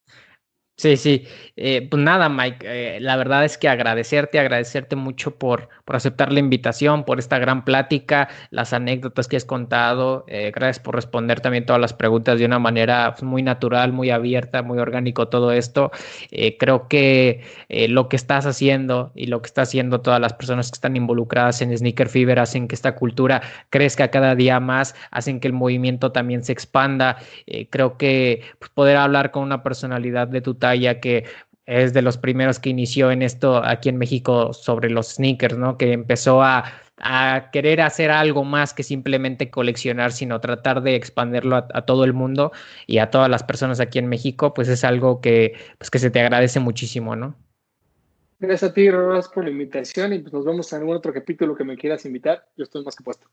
Sí, sí. Eh, pues nada, Mike, eh, la verdad es que agradecerte, agradecerte mucho por, por aceptar la invitación, por esta gran plática, las anécdotas que has contado. Eh, gracias por responder también todas las preguntas de una manera pues, muy natural, muy abierta, muy orgánico todo esto. creo que lo que estás haciendo y lo que está haciendo todas las personas que están involucradas en Sneaker Fever hacen que esta cultura crezca cada día más, hacen que el movimiento también se expanda. creo que pues, poder hablar con una personalidad de tu ya que es de los primeros que inició en esto aquí en México sobre los sneakers, ¿no? Que empezó a, querer hacer algo más que simplemente coleccionar, sino tratar de expandirlo a, todo el mundo y a todas las personas aquí en México, pues es algo que, pues que se te agradece muchísimo, ¿no? Gracias a ti, Ross, por la invitación y pues nos vemos en algún otro capítulo que me quieras invitar. Yo estoy más que puesto.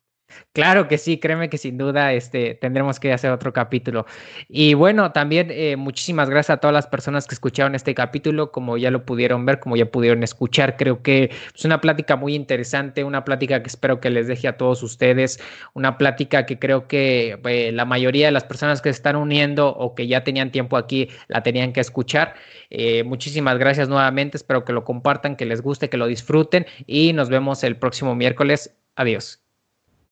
Claro que sí, créeme que sin duda este, tendremos que hacer otro capítulo. Y bueno, también eh, muchísimas gracias a todas las personas que escucharon este capítulo, como ya lo pudieron ver, como ya pudieron escuchar. Creo que es una plática muy interesante, una plática que espero que les deje a todos ustedes, una plática que creo que eh, la mayoría de las personas que se están uniendo o que ya tenían tiempo aquí la tenían que escuchar. Eh, muchísimas gracias nuevamente, espero que lo compartan, que les guste, que lo disfruten y nos vemos el próximo miércoles. Adiós.